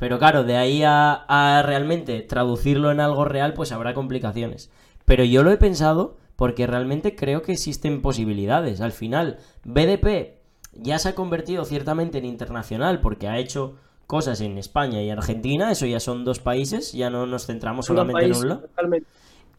pero claro, de ahí a, realmente traducirlo en algo real, pues habrá complicaciones. Pero yo lo he pensado porque realmente creo que existen posibilidades. Al final, BDP ya se ha convertido ciertamente en internacional porque ha hecho cosas en España y Argentina, eso ya son dos países, ya no nos centramos solamente en un lado.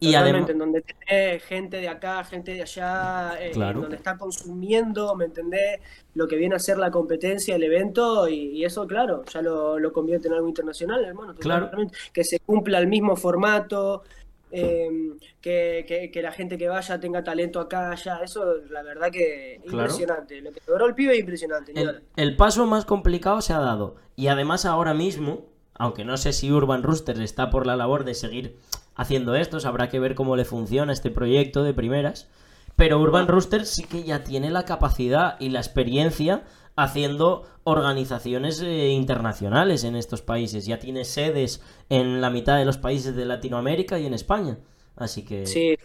Y además, en donde tenés gente de acá, gente de allá, eh, donde está consumiendo, ¿me entendés? Lo que viene a ser la competencia, el evento, y, eso, claro, ya lo, convierte en algo internacional, hermano. Claro. Que se cumpla el mismo formato, em, que, la gente que vaya tenga talento acá, allá, eso, la verdad que impresionante. Lo que logró el pibe es impresionante. El, el, paso más complicado se ha dado, y además ahora mismo, aunque no sé si Urban Rooster está por la labor de seguir haciendo esto, habrá que ver cómo le funciona este proyecto de primeras. pero Urban Rooster sí que ya tiene la capacidad y la experiencia haciendo organizaciones eh, internacionales en estos países. Ya tiene sedes en la mitad de los países de Latinoamérica y en España. Así que... Sí,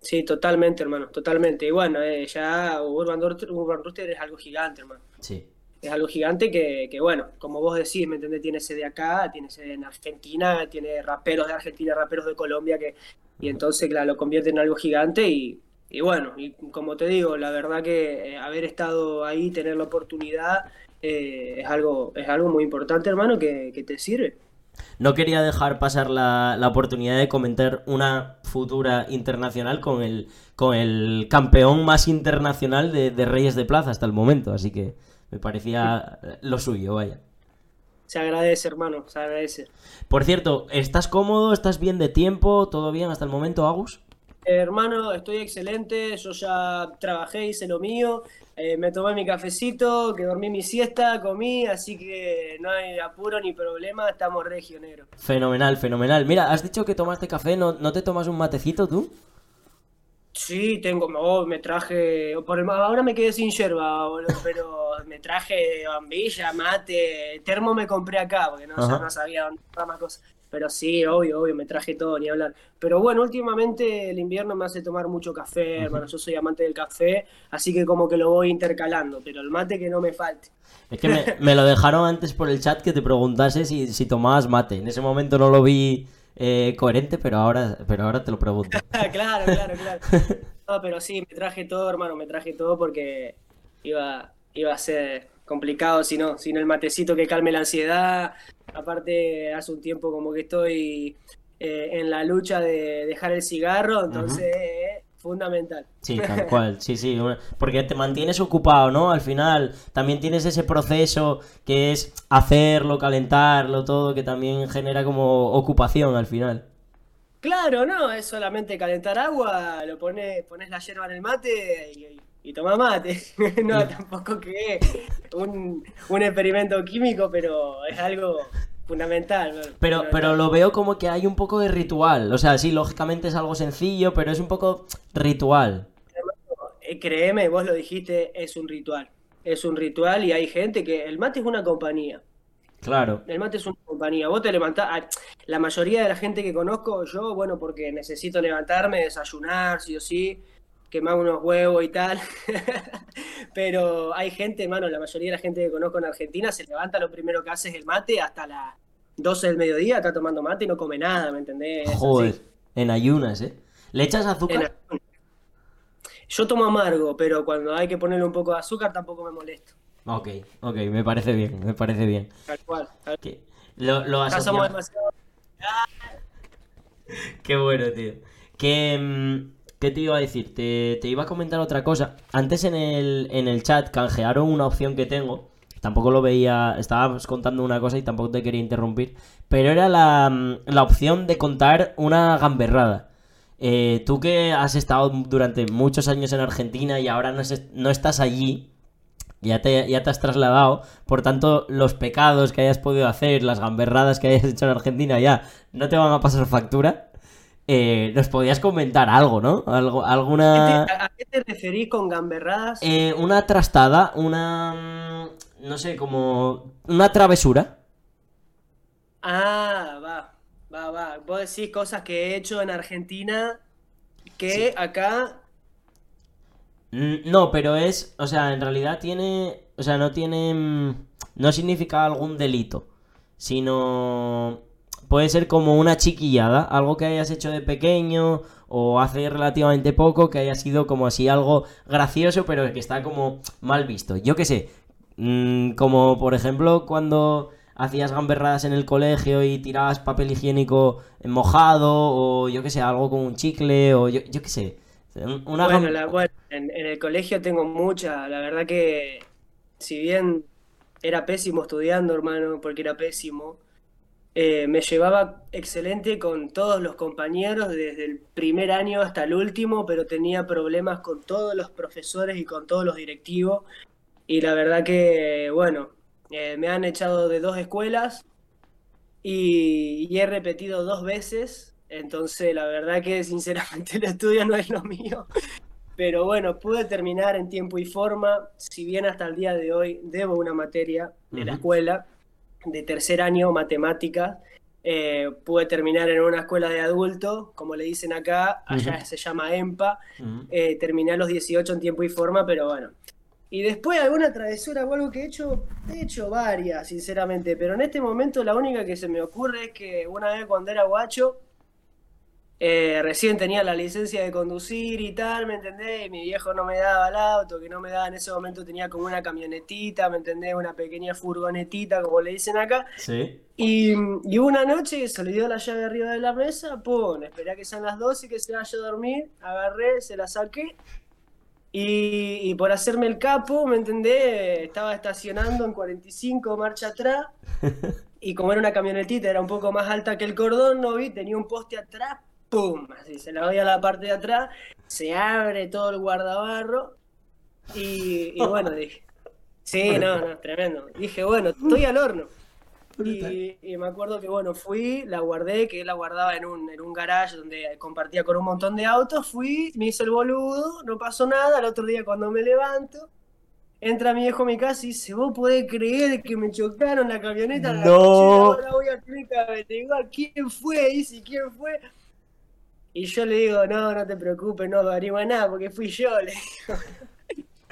sí, totalmente, hermano, totalmente. Y bueno, eh, ya Urban, Rooster es algo gigante, hermano. Sí. Es algo gigante que, bueno, como vos decís, ¿me entendés? Tiene sede acá, tiene sede en Argentina, tiene raperos de Argentina, raperos de Colombia, que y entonces, claro, lo convierte en algo gigante y, y bueno, y como te digo, la verdad que eh, haber estado ahí, tener la oportunidad, eh, es, algo, es algo muy importante, hermano, que, te sirve. No quería dejar pasar la, la, oportunidad de comentar una futura internacional con el, con el campeón más internacional de, de Reyes de Plaza hasta el momento, así que me parecía lo suyo, vaya. Se agradece, hermano, se agradece. Por cierto, ¿estás cómodo? ¿Estás bien de tiempo? ¿Todo bien hasta el momento, Agus? hermano, estoy excelente, yo ya trabajé, hice lo mío, eh, me tomé mi cafecito, que dormí mi siesta, comí, así que no hay apuro ni problema, estamos regioneros. Fenomenal, fenomenal. Mira, has dicho que tomaste café, ¿no, ¿no te tomas un matecito tú? Sí, tengo, oh, me traje, por el, ahora me quedé sin yerba, pero me traje bambilla, mate, termo me compré acá, porque no, no sabía dónde más cosas. Pero sí, obvio, obvio, me traje todo, ni hablar. Pero bueno, últimamente el invierno me hace tomar mucho café, hermano. Yo soy amante del café, así que como que lo voy intercalando. Pero el mate que no me falte. Es que me, lo dejaron antes por el chat que te preguntase si, si tomabas mate. En ese momento no lo vi eh, coherente, pero ahora, pero ahora te lo pregunto. claro, claro, claro. No, pero sí, me traje todo, hermano, me traje todo porque iba, iba a ser complicado si no, el matecito que calme la ansiedad. Aparte, hace un tiempo como que estoy eh, en la lucha de dejar el cigarro, entonces es fundamental. Sí, tal cual, sí, sí, porque te mantienes ocupado, ¿no? Al final también tienes ese proceso que es hacerlo, calentarlo, todo, que también genera como ocupación al final. Claro, no, es solamente calentar agua, lo pones, pones la hierba en el mate y, y toma mate. no, tampoco que un, un experimento químico, pero es algo fundamental. Pero, pero lo veo como que hay un poco de ritual. O sea, sí, lógicamente es algo sencillo, pero es un poco ritual. Eh, créeme, vos lo dijiste, es un ritual. Es un ritual y hay gente que. El mate es una compañía. Claro. El mate es una compañía. Vos te levantás. La mayoría de la gente que conozco, yo, bueno, porque necesito levantarme, desayunar, sí o sí quemar unos huevos y tal. Pero hay gente, mano, la mayoría de la gente que conozco en Argentina se levanta, lo primero que hace es el mate hasta las 12 del mediodía, está tomando mate y no come nada, ¿me entendés? Joder, en ayunas, ¿eh? ¿Le echas azúcar? Yo tomo amargo, pero cuando hay que ponerle un poco de azúcar tampoco me molesto. Ok, ok, me parece bien, me parece bien. Tal cual. Lo, lo demasiado... Qué bueno, tío. Que... Mm, ¿Qué te iba a decir? Te, iba a comentar otra cosa. Antes en el, en el chat canjearon una opción que tengo. Tampoco lo veía, estabas contando una cosa y tampoco te quería interrumpir. Pero era la, la opción de contar una gamberrada. Eh, tú que has estado durante muchos años en Argentina y ahora no, no estás allí, ya te, ya te has trasladado, por tanto, los pecados que hayas podido hacer, las gamberradas que hayas hecho en Argentina ya no te van a pasar factura. Eh, nos podías comentar algo, ¿no? Algo, alguna... ¿A qué te referís con gamberradas? Eh, una trastada, una... Mm, no sé, como... Una travesura. Ah, va, va, va. Vos decís cosas que he hecho en Argentina que acá... Mm, no, pero es... O sea, en realidad tiene... O sea, no tiene... Mm, no significa algún delito, sino puede ser como una chiquillada, algo que hayas hecho de pequeño o hace relativamente poco, que haya sido como así algo gracioso, pero que está como mal visto. Yo qué sé, mm, como por ejemplo cuando hacías gamberradas en el colegio y tirabas papel higiénico mojado, o yo qué sé, algo con un chicle, o yo, yo qué sé. Una bueno, en, en el colegio tengo mucha, la verdad que si bien era pésimo estudiando, hermano, porque era pésimo, eh, me llevaba excelente con todos los compañeros desde el primer año hasta el último, pero tenía problemas con todos los profesores y con todos los directivos. Y la verdad que, bueno, eh, me han echado de dos escuelas y, he repetido dos veces. Entonces, la verdad que sinceramente el estudio no es lo mío. Pero bueno, pude terminar en tiempo y forma, si bien hasta el día de hoy debo una materia de la escuela de tercer año, matemáticas, eh, pude terminar en una escuela de adultos, como le dicen acá, allá se llama EMPA, eh, terminé a los 18 en tiempo y forma, pero bueno. Y después alguna travesura o algo que he hecho, he hecho varias, sinceramente, pero en este momento la única que se me ocurre es que una vez cuando era guacho, eh, recién tenía la licencia de conducir y tal, ¿me entendés? Y mi viejo no me daba el auto, que no me daba en ese momento, tenía como una camionetita, ¿me entendés? Una pequeña furgonetita, como le dicen acá. Sí. Y, y una noche se le dio la llave arriba de la mesa, pum, esperé a que sean las 12 y que se vaya a dormir, agarré, se la saqué. Y, y por hacerme el capo, ¿me entendés? Estaba estacionando en 45 marcha atrás. Y como era una camionetita, era un poco más alta que el cordón, no vi, tenía un poste atrás, ¡pum! Así se la doy a la parte de atrás, se abre todo el guardabarro. Y, y bueno, dije, sí, no, no, tremendo. Dije, bueno, estoy al horno. Y, y me acuerdo que, bueno, fui, la guardé, que él la guardaba en un, en un garage donde compartía con un montón de autos. Fui, me hice el boludo, no pasó nada. Al otro día, cuando me levanto, entra mi viejo a mi casa y dice: ¿Vos podés creer que me chocaron la camioneta? La No. cochera, ahora voy a tener que averiguar quién fue. Dice: ¿Quién fue? Y yo le digo: No, no te preocupes, no averigua nada porque fui yo. Le digo.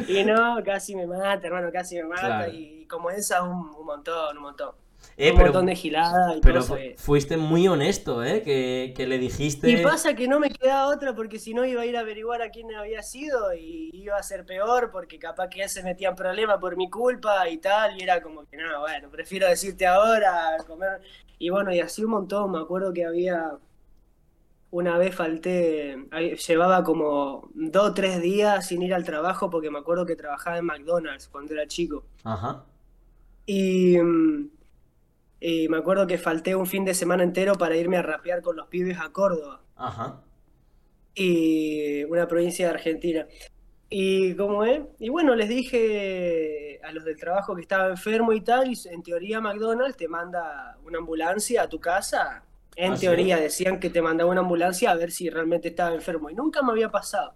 Y no, casi me mata, hermano, casi me mata. Claro. Y como esa, un, un montón, un montón. Eh, un pero, montón de giladas y pero cosas. fuiste muy honesto, ¿eh? Que, que le dijiste... Y pasa que no me quedaba otra porque si no iba a ir a averiguar a quién había sido y iba a ser peor porque capaz que él se metía en problemas por mi culpa y tal y era como que no, bueno, prefiero decirte ahora, comer y bueno, y así un montón, me acuerdo que había una vez falté, llevaba como dos o tres días sin ir al trabajo porque me acuerdo que trabajaba en McDonald's cuando era chico. Ajá. Y, mm, y me acuerdo que falté un fin de semana entero para irme a rapear con los pibes a Córdoba. Ajá. y una provincia de Argentina. Y como es, y bueno, les dije a los del trabajo que estaba enfermo y tal, y en teoría McDonald's te manda una ambulancia a tu casa. En ¿Ah, sí? teoría decían que te mandaba una ambulancia a ver si realmente estaba enfermo. Y nunca me había pasado.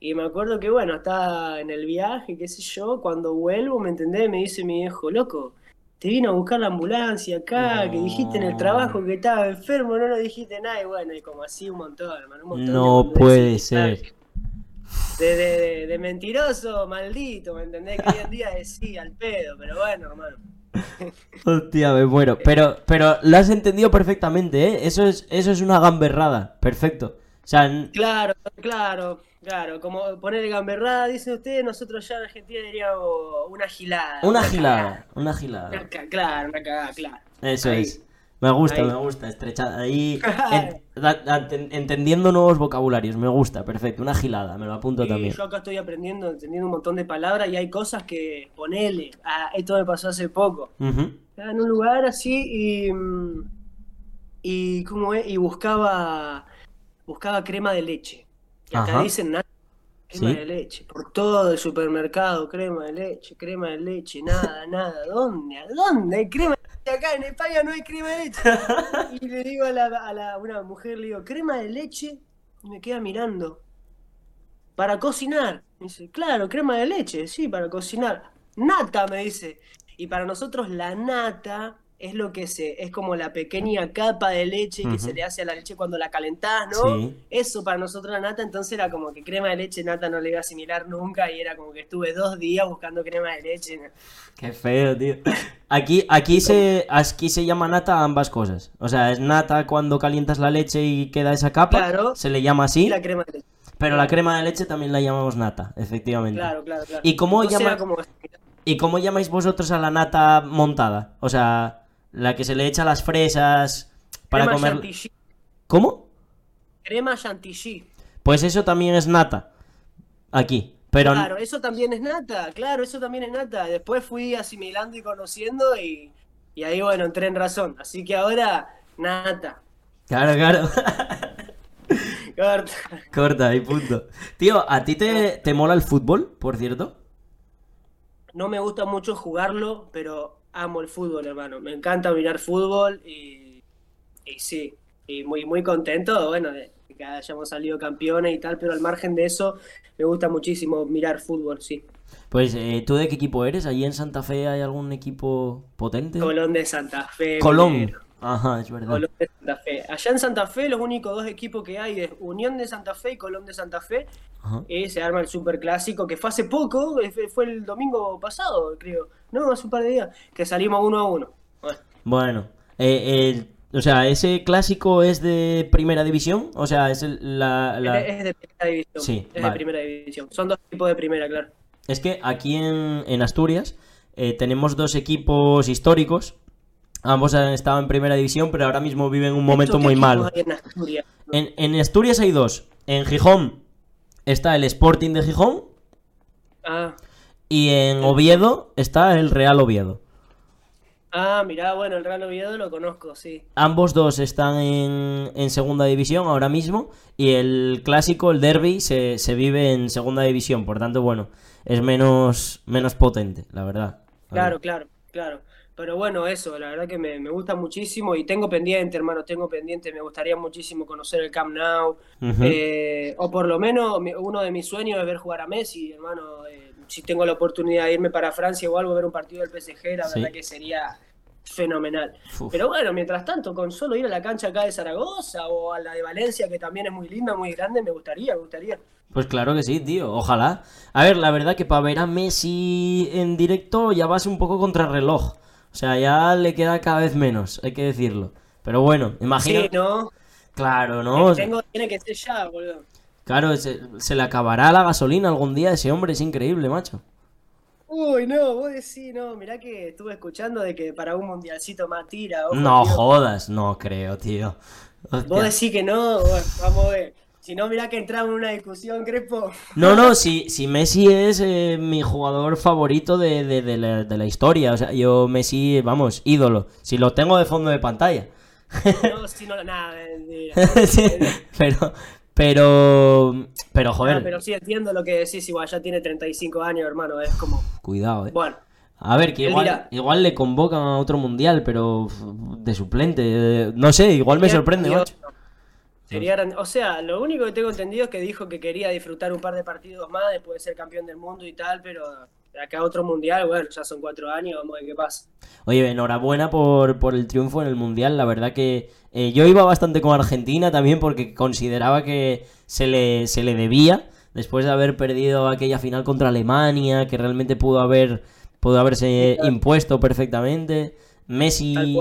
Y me acuerdo que, bueno, estaba en el viaje, qué sé yo, cuando vuelvo, ¿me entendés? Me dice mi viejo, loco, te vino a buscar la ambulancia acá, que dijiste en el trabajo que estaba enfermo, no nos dijiste nada, y bueno, y como así un montón, hermano, un montón de No boludeces puede ser. De, de, de, de mentiroso, maldito, ¿me entendés? Que hoy en día sí, al pedo, pero bueno, hermano. Hostia, me muero. Pero, pero lo has entendido perfectamente, ¿eh? Eso es, eso es una gamberrada. Perfecto. O sea, Claro, claro, claro, como poner gamberrada, dice usted, nosotros ya en Argentina diríamos una gilada. una cagada. gilada. Una Una gilada. claro, una cagada, claro. Eso Ahí. es. Me gusta, Ahí. me gusta. Estrecha. Ahí. entendiendo nuevos vocabularios. Me gusta, perfecto. Una gilada, me lo apunto Y también. yo acá estoy aprendiendo, entendiendo un montón de palabras y hay cosas que ponele. Ah, esto me pasó hace poco. Estaba en un lugar así y. mm, Y, ¿cómo es? Y buscaba. Buscaba crema de leche. Y acá Ajá. dicen nada. Crema Sí. de leche. Por todo el supermercado, crema de leche, crema de leche, nada, nada. ¿Dónde? ¿A dónde hay crema de leche? Acá en España no hay crema de leche. Y le digo a, la, a la- una mujer, le digo, crema de leche. Y me queda mirando. Para cocinar. Me dice, claro, crema de leche, sí, para cocinar. Nata, me dice. Y para nosotros la nata es lo que se, es como la pequeña capa de leche que se le hace a la leche cuando la calentás, ¿no? Sí. Eso para nosotros la nata, entonces era como que crema de leche nata no le iba a asimilar nunca y era como que estuve dos días buscando crema de leche. Qué feo, tío. Aquí, aquí se, aquí se llama nata ambas cosas. O sea, es nata cuando calientas la leche y queda esa capa. Claro. Se le llama Y así. la crema de leche. Pero la crema de leche también la llamamos nata, efectivamente. Claro, claro, claro. ¿Y cómo llama- como- ¿Y cómo llamáis vosotros a la nata montada? O sea, la que se le echa las fresas para crema comer. chantilly. ¿Cómo? Crema chantilly. Pues eso también es nata. Aquí. Pero Claro, eso también es nata, claro, eso también es nata. Después fui asimilando y conociendo y, y ahí, bueno, entré en razón. Así que ahora, nata. Claro, claro. Corta. Corta y punto. Tío, ¿a ti te, te mola el fútbol, por cierto? No me gusta mucho jugarlo, pero amo el fútbol, hermano. Me encanta mirar fútbol y, y sí, y muy, muy contento, bueno, de que hayamos salido campeones y tal, pero al margen de eso, me gusta muchísimo mirar fútbol, sí. Pues, eh, ¿tú de qué equipo eres? ¿Allí en Santa Fe hay algún equipo potente? Colón de Santa Fe. Colón. Ajá, es verdad. Colón de Santa Fe. Allá en Santa Fe, los únicos dos equipos que hay es Unión de Santa Fe y Colón de Santa Fe. Y se arma el super clásico que fue hace poco, fue el domingo pasado, creo. No, hace un par de días, que salimos uno a uno. Bueno, eh, o sea, ¿ese clásico es de primera división? O sea, es la... Es, de, primera división. Sí, es de primera división. Son dos equipos de primera, claro. Es que aquí en, Asturias eh, tenemos dos equipos históricos Ambos han estado en primera división, pero ahora mismo viven un momento muy malo. En Asturias? En, Asturias hay dos. En Gijón está el Sporting de Gijón. Ah. Y en Oviedo está el Real Oviedo. Ah, mira, bueno, el Real Oviedo lo conozco, sí. Ambos dos están en, segunda división ahora mismo. Y el clásico, el derby, se, se, vive en segunda división. Por tanto, bueno, es menos, menos potente, la verdad. Claro, claro, claro. Pero bueno, eso, la verdad que me, gusta muchísimo y tengo pendiente, hermano, tengo pendiente, me gustaría muchísimo conocer el Camp Nou, eh, o por lo menos uno de mis sueños es ver jugar a Messi, hermano, eh, si tengo la oportunidad de irme para Francia o algo, a ver un partido del PSG, la verdad que sería fenomenal. Pero bueno, mientras tanto, con solo ir a la cancha acá de Zaragoza o a la de Valencia, que también es muy linda, muy grande, me gustaría, me gustaría. Pues claro que sí, tío, ojalá. A ver, la verdad que para ver a Messi en directo ya vas un poco contra reloj. O sea, ya le queda cada vez menos, hay que decirlo. Pero bueno, imagino. Sí, ¿no? Claro, ¿no? tiene que ser ya, boludo. Claro, se, le acabará la gasolina algún día ese hombre, es increíble, macho. Uy, no, vos decís, no, mirá que estuve escuchando de que para un mundialcito más tira. no jodas, no creo, tío. Vos decís que no, vamos a ver. Si no, mira que entramos en una discusión, Crespo. No, no, si, si Messi es eh, mi jugador favorito de, de, la, historia. O sea, yo Messi, vamos, ídolo. Si lo tengo de fondo de pantalla. No, si no, nada, pero, pero, pero, joder. pero sí entiendo lo que decís, igual ya tiene 35 años, hermano, es como... Cuidado, eh. Bueno. A ver, que igual, igual le convocan a otro mundial, pero de suplente. No sé, igual me sorprende, macho o sea, lo único que tengo entendido es que dijo que quería disfrutar un par de partidos más después de ser campeón del mundo y tal, pero de acá otro mundial, bueno, ya son cuatro años, vamos a ver qué pasa. Oye, enhorabuena por, por el triunfo en el mundial, la verdad que eh, yo iba bastante con Argentina también porque consideraba que se le, se le debía, después de haber perdido aquella final contra Alemania, que realmente pudo haber pudo haberse impuesto perfectamente. Messi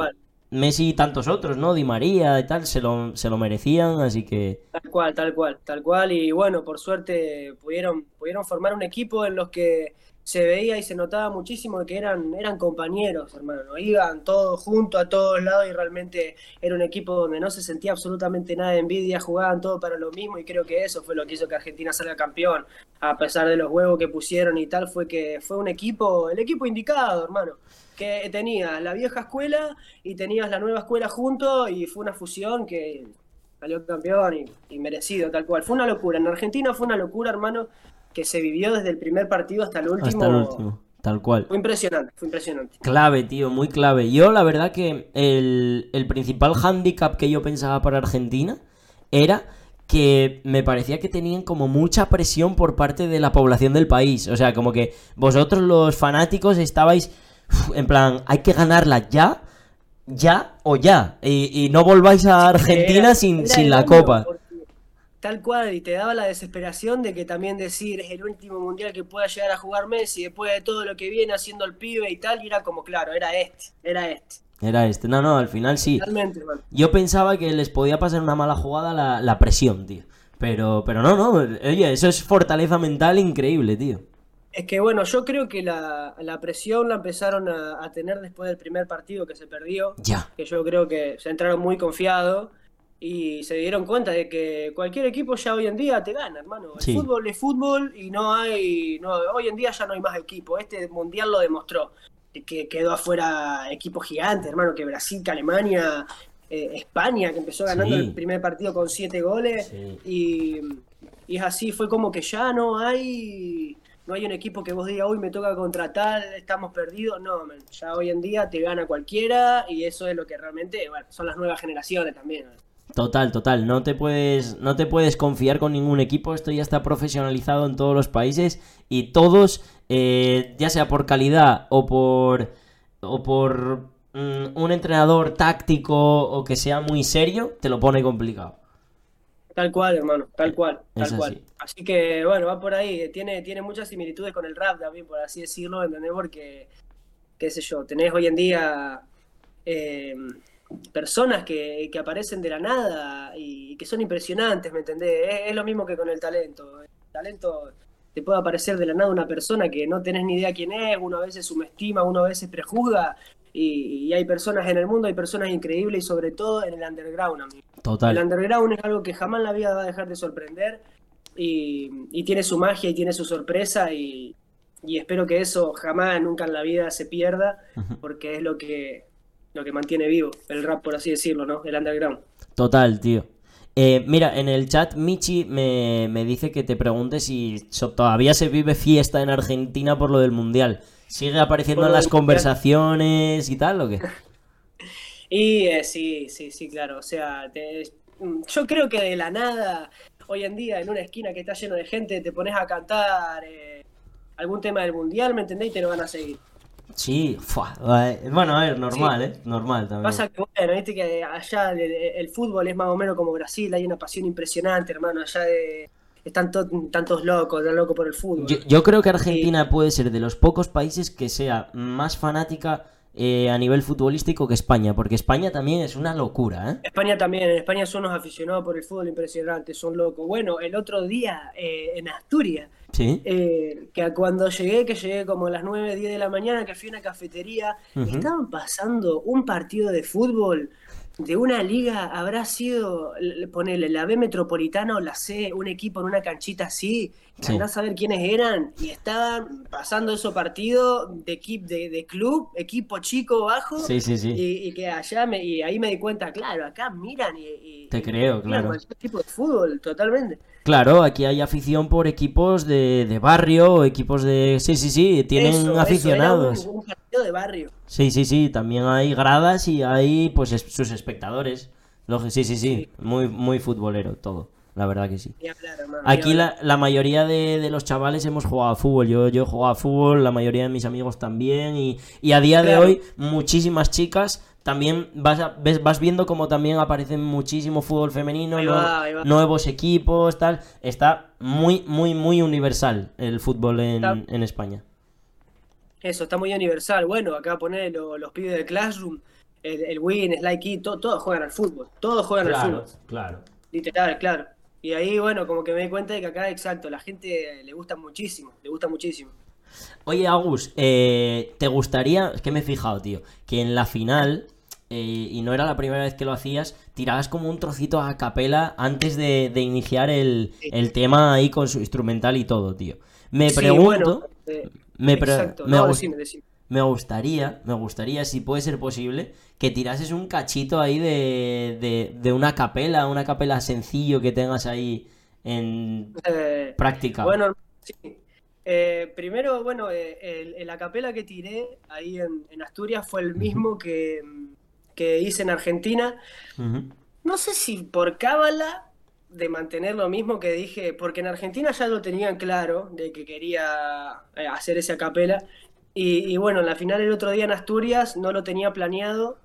Messi y tantos otros, ¿no? Di María y tal, se lo, se lo merecían, así que... Tal cual, tal cual, tal cual. Y bueno, por suerte pudieron, pudieron formar un equipo en los que se veía y se notaba muchísimo que eran, eran compañeros, hermano. Iban todos juntos a todos lados y realmente era un equipo donde no se sentía absolutamente nada de envidia, jugaban todo para lo mismo y creo que eso fue lo que hizo que Argentina salga campeón. A pesar de los huevos que pusieron y tal, fue que fue un equipo, el equipo indicado, hermano que tenías la vieja escuela y tenías la nueva escuela junto y fue una fusión que salió campeón y, merecido, tal cual. Fue una locura. En Argentina fue una locura, hermano, que se vivió desde el primer partido hasta el último. Hasta el último, tal cual. Fue impresionante, fue impresionante. Clave, tío, muy clave. Yo, la verdad que el, el principal hándicap que yo pensaba para Argentina era que me parecía que tenían como mucha presión por parte de la población del país. O sea, como que vosotros los fanáticos estabais en plan, hay que ganarla ya, ya o ya. Y, no volváis a Argentina sin, sin la copa. Tal cual, y te daba la desesperación de que también decir es el último mundial que pueda llegar a jugar Messi después de todo lo que viene haciendo el pibe y tal, y era como, claro, era este, era este. Era este, no, no, al final sí. Yo pensaba que les podía pasar una mala jugada la, la presión, tío. Pero, pero no, no, oye, eso es fortaleza mental increíble, tío. Es que bueno, yo creo que la, presión la empezaron a, tener después del primer partido que se perdió. Ya. Que yo creo que se entraron muy confiados y se dieron cuenta de que cualquier equipo ya hoy en día te gana, hermano. El fútbol es fútbol y no hay. No, hoy en día ya no hay más equipo. Este mundial lo demostró. Que quedó afuera equipos gigantes, hermano, que Brasil, que Alemania, eh, España, que empezó ganando el primer partido con siete goles. Y, y es así, fue como que ya no hay no hay un equipo que vos digas, hoy me toca contratar, estamos perdidos. No, ya hoy en día te gana cualquiera y eso es lo que realmente, son las nuevas generaciones también. Total, total. No te puedes, no te puedes confiar con ningún equipo. Esto ya está profesionalizado en todos los países y todos, eh, ya sea por calidad o por o por mm, un entrenador táctico o que sea muy serio, te lo pone complicado. Tal cual, hermano, tal cual, tal cual. Así que, bueno, va por ahí. Tiene, tiene muchas similitudes con el rap también, por así decirlo, ¿entendés? Porque, qué sé yo, tenés hoy en día eh, personas que, que, aparecen de la nada y que son impresionantes, ¿me entendés? Es, lo mismo que con el talento. El talento te puede aparecer de la nada una persona que no tenés ni idea quién es, uno a veces subestima, uno a veces prejuzga, y, hay personas en el mundo, hay personas increíbles y sobre todo en el underground, amigo. Total. El underground es algo que jamás en la vida va a dejar de sorprender y, tiene su magia y tiene su sorpresa y, espero que eso jamás, nunca en la vida se pierda porque es lo que, lo que mantiene vivo el rap, por así decirlo, ¿no? El underground. Total, tío. Eh, mira, en el chat Michi me, me, dice que te pregunte si todavía se vive fiesta en Argentina por lo del Mundial. ¿Sigue apareciendo en las conversaciones y tal o qué? Y eh, sí, sí, sí, claro. O sea, yo creo que de la nada, hoy en día, en una esquina que está lleno de gente, te pones a cantar eh, algún tema del mundial, ¿me entendés? Y te lo van a seguir. Sí, bueno, a ver, normal, ¿eh? Normal también. Pasa que, bueno, viste que allá el, fútbol es más o menos como Brasil, hay una pasión impresionante, hermano, allá de, están tantos locos, están locos por el fútbol. Yo, creo que Argentina puede ser de los pocos países que sea más fanática eh, a nivel futbolístico que España, porque España también es una locura, ¿eh? España también, en España son unos aficionados por el fútbol impresionantes, son locos. Bueno, el otro día eh, en Asturias, ¿Sí? Eh, que cuando llegué, que llegué como a las 9, 10 de la mañana, que fui a una cafetería, estaban pasando un partido de fútbol de una liga habrá sido, ponele, la B Metropolitana o la C, un equipo en una canchita así, sí. a saber quiénes eran, y estaban pasando esos partidos de, equipo de, club, equipo chico, bajo, sí, sí, sí. Y, que allá, me, y ahí me di cuenta, claro, acá miran y... Te creo, claro. tipo de fútbol, totalmente. Claro, aquí hay afición por equipos de, de barrio, equipos de... Sí, sí, sí, tienen aficionados. un, partido de barrio. Sí, sí, sí, también hay gradas y hay pues sus espectadores. Sí, sí, sí, muy, muy futbolero todo, la verdad que sí. Aquí la, la mayoría de, de, los chavales hemos jugado a fútbol, yo, yo he jugado a fútbol, la mayoría de mis amigos también y, y a día de hoy muchísimas chicas también vas, ves, vas viendo como también aparecen muchísimo fútbol femenino, nuevos equipos, tal. Está muy, muy, muy universal el fútbol en, España. Eso, está muy universal. Bueno, acá poner los, pibes del Classroom, el, Win, Sly todos juegan al fútbol. Todos juegan al fútbol. Claro. Literal, claro. Y ahí, bueno, como que me di cuenta de que acá, exacto, la gente le gusta muchísimo, le gusta muchísimo. Oye, Agus, eh, ¿te gustaría, es que me he fijado, tío, que en la final eh, y no era la primera vez que lo hacías, tirabas como un trocito a capela antes de, iniciar el, tema ahí con su instrumental y todo, tío. Me pregunto... Eh, me, me, gustaría, me gustaría, si puede ser posible, que tirases un cachito ahí de, de, una capela, una capela sencillo que tengas ahí en eh, práctica. Bueno, sí. primero, bueno, el, la capela que tiré ahí en, en Asturias fue el mismo que, que hice en Argentina. No sé si por cábala de mantener lo mismo que dije, porque en Argentina ya lo tenían claro de que quería eh, hacer esa capela. Y, bueno, en la final el otro día en Asturias no lo tenía planeado.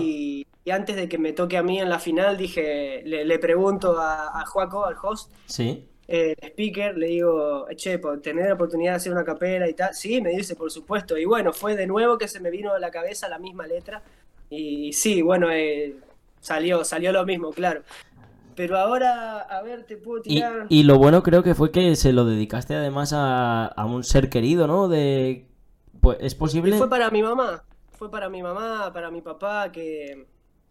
Y, antes de que me toque a mí en la final, dije, le, pregunto a, a, Joaco, al host, ¿Sí? el speaker, le digo, che, tener la oportunidad de hacer una capela y tal. Sí, me dice, por supuesto. Y bueno, fue de nuevo que se me vino a la cabeza la misma letra. Y sí, bueno, eh, salió, salió lo mismo, claro. Pero ahora, a ver, te puedo tirar. Y, lo bueno creo que fue que se lo dedicaste además a, un ser querido, ¿no? De. Pues, ¿Es posible? fue para mi mamá. Fue para mi mamá, para mi papá, que,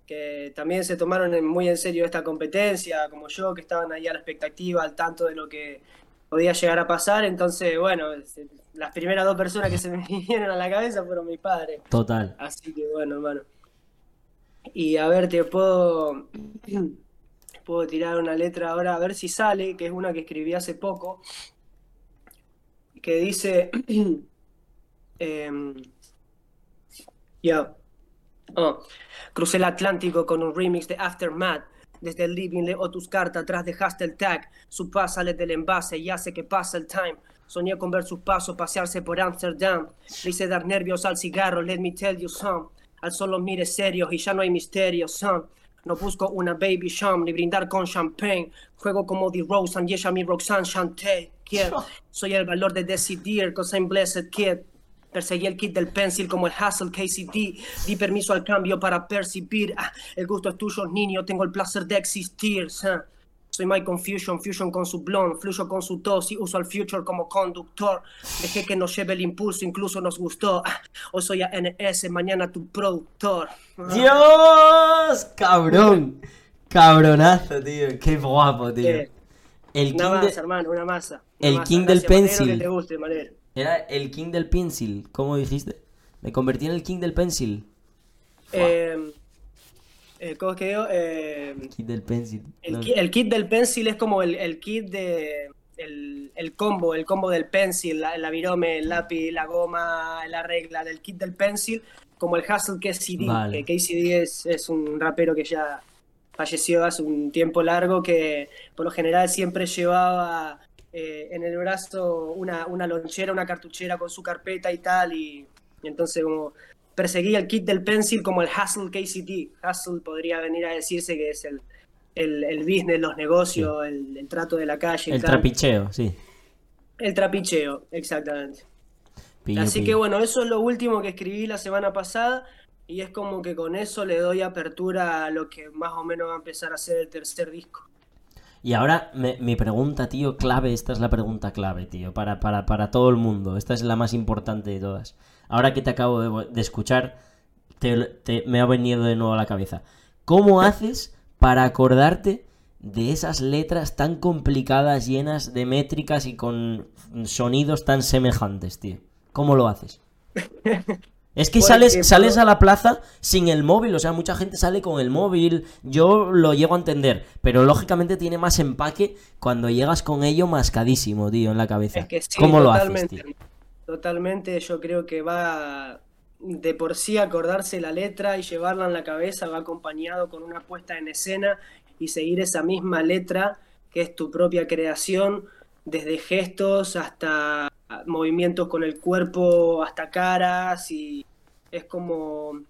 que también se tomaron muy en serio esta competencia, como yo, que estaban ahí a la expectativa, al tanto de lo que podía llegar a pasar. Entonces, bueno, las primeras dos personas que se me vinieron a la cabeza fueron mis padres. Total. Así que, bueno, hermano. Y a ver, te puedo, puedo tirar una letra ahora, a ver si sale, que es una que escribí hace poco, que dice... Em, ya. Oh, crucé el Atlántico con un remix de Aftermath Desde el living leo tus cartas, atrás dejaste el tag. Su paz sale del envase y hace que pase el time. Soñé con ver sus pasos pasearse por Amsterdam. Le hice dar nervios al cigarro, let me tell you some. Al solo mire serios y ya no hay misterio, son. No busco una baby sham ni brindar con champagne. Juego como The Rose y ella mi Roxanne Chanté. Soy el valor de decidir, cause I'm blessed kid. Perseguí el kit del pencil como el Hassel KCD. Di permiso al cambio para percibir. Ah, el gusto es tuyo, niño. Tengo el placer de existir. Soy My Confusion, Fusion con su blond, fluyo con su tos y uso al Future como conductor. Dejé que nos lleve el impulso, incluso nos gustó. Ah, hoy soy ANS, mañana tu productor. ¡Dios! ¡Cabrón! Cabronazo, tío. Qué guapo, tío. El una masa, hermano, una masa. el King del Pencil. Era el King del Pencil, ¿cómo dijiste? Me convertí en el King del Pencil. Eh, eh, ¿Cómo es que digo? Eh, kit del pencil. El, kit del pencil es como el, kit de. El, combo, el combo del pencil, la, virome, el lápiz, la goma, la regla del kit del pencil, como el Hustle que es CD. Que KCD es, es un rapero que ya falleció hace un tiempo largo, que por lo general siempre llevaba eh, en el brazo una, una lonchera, una cartuchera con su carpeta y tal, y, y entonces como perseguía el kit del pencil como el hustle KCT. Hustle podría venir a decirse que es el, el, business, los negocios, el, trato de la calle. El trapicheo, sí. El trapicheo, exactamente. Así que bueno, eso es lo último que escribí la semana pasada y es como que con eso le doy apertura a lo que más o menos va a empezar a ser el tercer disco. Y ahora mi pregunta, tío, clave, esta es la pregunta clave, tío, para, para, para todo el mundo. Esta es la más importante de todas ahora que te acabo de, escuchar, me ha venido de nuevo a la cabeza. ¿Cómo haces para acordarte de esas letras tan complicadas, llenas de métricas y con sonidos tan semejantes, tío? ¿Cómo lo haces? Es que sales, sales a la plaza sin el móvil, o sea, mucha gente sale con el móvil, yo lo llego a entender, pero lógicamente tiene más empaque cuando llegas con ello mascadísimo, tío, en la cabeza. ¿Cómo lo haces, tío? Totalmente, yo creo que va de por sí acordarse la letra y llevarla en la cabeza, va acompañado con una puesta en escena y seguir esa misma letra que es tu propia creación, desde gestos hasta movimientos con el cuerpo, hasta caras, y es como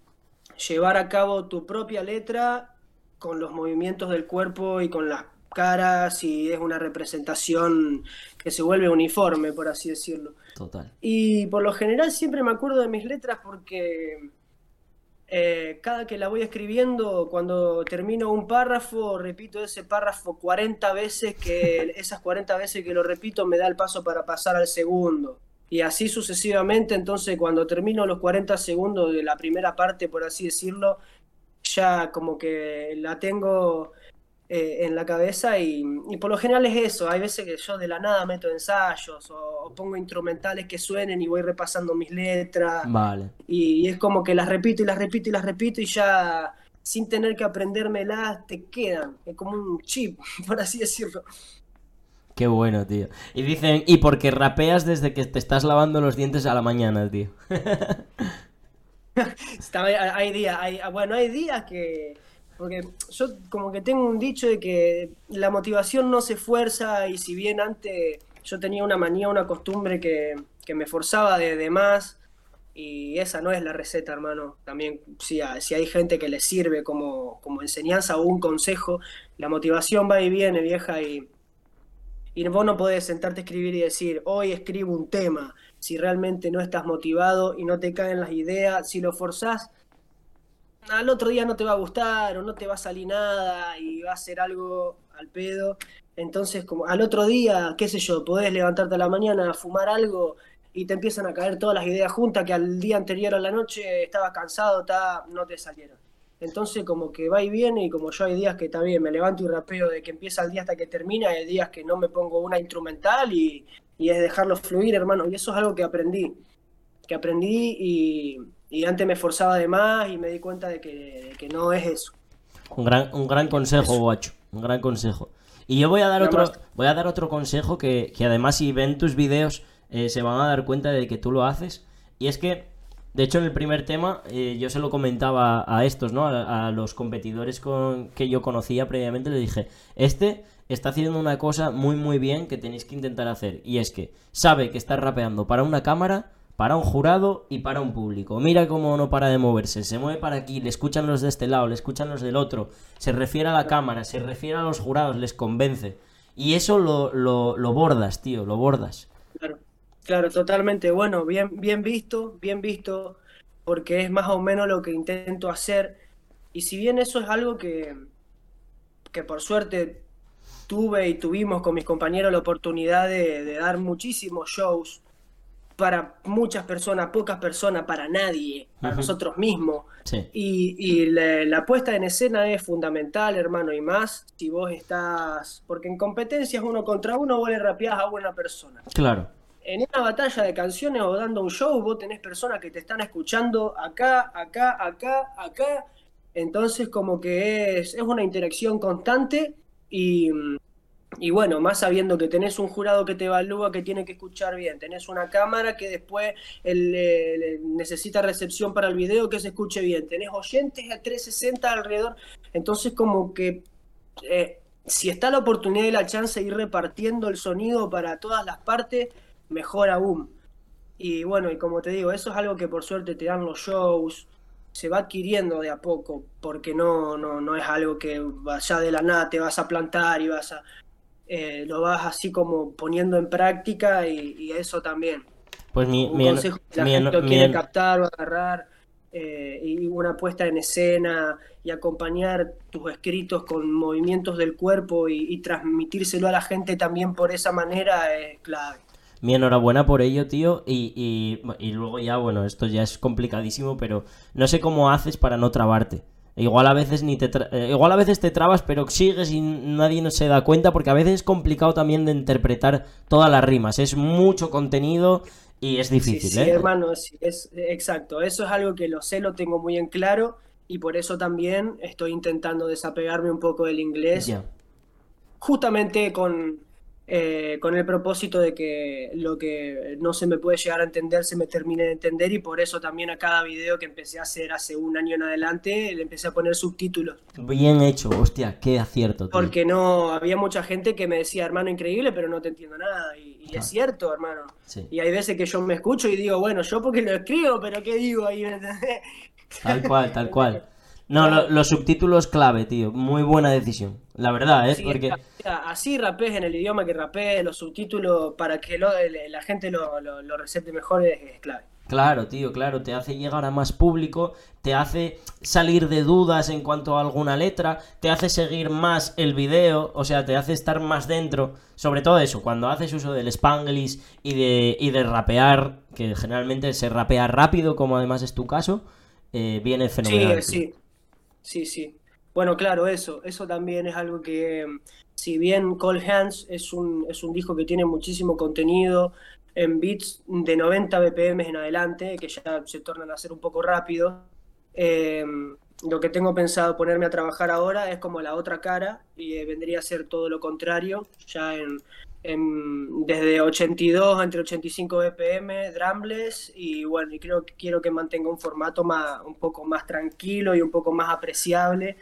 llevar a cabo tu propia letra con los movimientos del cuerpo y con las caras, y es una representación que se vuelve uniforme, por así decirlo. Total. Y por lo general siempre me acuerdo de mis letras porque eh, cada que la voy escribiendo, cuando termino un párrafo, repito ese párrafo 40 veces, que esas 40 veces que lo repito me da el paso para pasar al segundo. Y así sucesivamente, entonces cuando termino los 40 segundos de la primera parte, por así decirlo, ya como que la tengo eh, en la cabeza y, por lo general es eso. Hay veces que yo de la nada meto ensayos o, pongo instrumentales que suenen y voy repasando mis letras. Vale. Y, es como que las repito y las repito y las repito y ya sin tener que aprendérmelas te quedan. Es como un chip, por así decirlo. Qué bueno, tío. Y dicen, y porque rapeas desde que te estás lavando los dientes a la mañana, tío. hay días, hay, bueno, hay días que porque yo como que tengo un dicho de que la motivación no se fuerza y si bien antes yo tenía una manía, una costumbre que, me forzaba de, más y esa no es la receta, hermano. También si, si hay gente que le sirve como, como enseñanza o un consejo, la motivación va y viene, vieja, y, y vos no podés sentarte a escribir y decir, hoy escribo un tema, si realmente no estás motivado y no te caen las ideas, si lo forzás al otro día no te va a gustar o no te va a salir nada y va a ser algo al pedo. Entonces, como al otro día, qué sé yo, podés levantarte a la mañana fumar algo y te empiezan a caer todas las ideas juntas que al día anterior a la noche estabas cansado, no te salieron. Entonces, como que va y viene, y como yo hay días que también me levanto y rapeo de que empieza el día hasta que termina, hay días que no me pongo una instrumental y, y es dejarlo fluir, hermano. Y eso es algo que aprendí. Que aprendí y, y antes me esforzaba de más y me di cuenta de que, no es eso. Un gran, un gran consejo, guacho. Un gran consejo. Y yo voy a dar otro, voy a dar otro consejo que, además si ven tus vídeos eh, se van a dar cuenta de que tú lo haces. Y es que De hecho, en el primer tema, eh, yo se lo comentaba a estos, ¿no? A, los competidores con, que yo conocía previamente, le dije, este está haciendo una cosa muy, muy bien que tenéis que intentar hacer. Y es que sabe que está rapeando para una cámara, para un jurado y para un público. Mira cómo no para de moverse, se mueve para aquí, le escuchan los de este lado, le escuchan los del otro, se refiere a la cámara, se refiere a los jurados, les convence. Y eso lo, lo, bordas, tío, lo bordas. Claro, claro, totalmente. Bueno, bien, bien visto, bien visto, porque es más o menos lo que intento hacer. Y si bien eso es algo que, que por suerte tuve y tuvimos con mis compañeros la oportunidad de dar muchísimos shows, para muchas personas, pocas personas, para nadie, para nosotros mismos. Y, la, puesta en escena es fundamental, hermano, y más si vos estás. Porque en competencias uno contra uno vos le rapeás a una persona. Claro. En una batalla de canciones o dando un show, vos tenés personas que te están escuchando acá, acá, acá, acá. Entonces, como que es, es una interacción constante y y bueno, más sabiendo que tenés un jurado que te evalúa, que tiene que escuchar bien, tenés una cámara que después necesita recepción para el video que se escuche bien, tenés oyentes a 360 alrededor, entonces como que eh, si está la oportunidad y la chance de ir repartiendo el sonido para todas las partes, mejor aún. Y bueno, y como te digo, eso es algo que por suerte te dan los shows, se va adquiriendo de a poco, porque no, no, no es algo que vaya de la nada te vas a plantar y vas a eh, lo vas así como poniendo en práctica y, eso también. Pues mi, un consejo que la gente quiere captar o agarrar eh, y una puesta en escena y acompañar tus escritos con movimientos del cuerpo y, transmitírselo a la gente también por esa manera es clave. Mi enhorabuena por ello, tío. Y, y, luego ya, bueno, esto ya es complicadísimo, pero no sé cómo haces para no trabarte. Igual a veces ni te eh, igual a veces te trabas, pero sigues y nadie no se da cuenta porque a veces es complicado también de interpretar todas las rimas. Es mucho contenido y es difícil, sí, ¿eh? hermano, es exacto. Eso es algo que lo sé, lo tengo muy en claro y por eso también estoy intentando desapegarme un poco del inglés. Justamente con eh, con el propósito de que lo que no se me puede llegar a entender se me termine de entender y por eso también a cada video que empecé a hacer hace un año en adelante le empecé a poner subtítulos. Bien hecho, hostia, qué acierto. Porque no, había mucha gente que me decía, hermano, increíble, pero no te entiendo nada. Y, es cierto, hermano. Y hay veces que yo me escucho y digo, bueno, yo porque lo escribo, pero ¿qué digo ahí? Tal cual, tal cual. No, los subtítulos clave, tío. Muy buena decisión. La verdad, ¿eh? Porque... Así rapes en el idioma que rapes, los subtítulos para que la gente lo, lo, recete mejor es, clave. Claro, tío, claro, te hace llegar a más público, te hace salir de dudas en cuanto a alguna letra, te hace seguir más el video, o sea, te hace estar más dentro. Sobre todo eso, cuando haces uso del spanglish y de, y de rapear, que generalmente se rapea rápido, como además es tu caso, eh, viene fenomenal. Sí, sí. Sí, sí. Bueno, claro, eso, eso también es algo que, si bien Cold Hands es un, es un disco que tiene muchísimo contenido en beats de 90 BPM en adelante, que ya se tornan a ser un poco rápido, em, lo que tengo pensado ponerme a trabajar ahora es como la otra cara y eh, vendría a ser todo lo contrario, ya en, desde 82 entre 85 BPM, drumless y bueno, y creo que quiero que mantenga un formato más, un poco más tranquilo y un poco más apreciable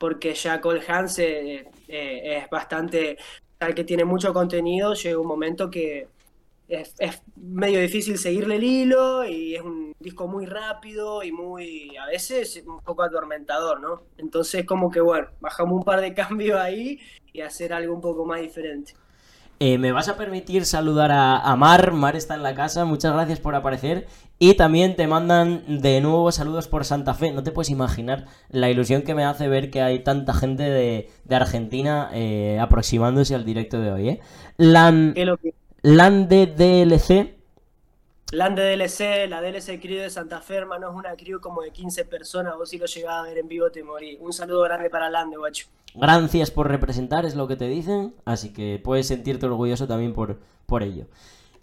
porque ya Cole Hans eh, eh, es bastante, tal que tiene mucho contenido, llega un momento que es, medio difícil seguirle el hilo y es un disco muy rápido y muy, a veces, un poco atormentador, ¿no? Entonces como que bueno, bajamos un par de cambios ahí y hacer algo un poco más diferente. Eh, me vas a permitir saludar a, Mar. Mar está en la casa. Muchas gracias por aparecer. Y también te mandan de nuevo saludos por Santa Fe. No te puedes imaginar la ilusión que me hace ver que hay tanta gente de, Argentina eh, aproximándose al directo de hoy. ¿eh? Lan, de DLC. Land de DLC, la DLC Crew de Santa Fe, hermano, es una crew como de 15 personas. Vos si lo llegás a ver en vivo te morí. Un saludo grande para Lande, guacho. Gracias por representar, es lo que te dicen, así que puedes sentirte orgulloso también por, por ello.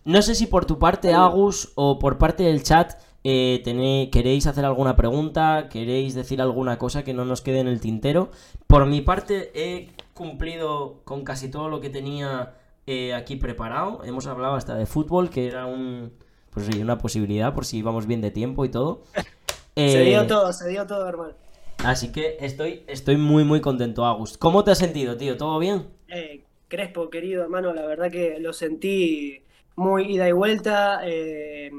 No sé si por tu parte, Agus, o por parte del chat, eh, queréis hacer alguna pregunta, queréis decir alguna cosa que no nos quede en el tintero. Por mi parte, he cumplido con casi todo lo que tenía eh, aquí preparado. Hemos hablado hasta de fútbol, que era un pues sí, una posibilidad por si vamos bien de tiempo y todo. se dio eh, todo, se dio todo, hermano. Así que estoy, estoy muy, muy contento, Agus. ¿Cómo te has sentido, tío? ¿Todo bien? Eh, Crespo, querido hermano, la verdad que lo sentí muy ida y vuelta. Eh,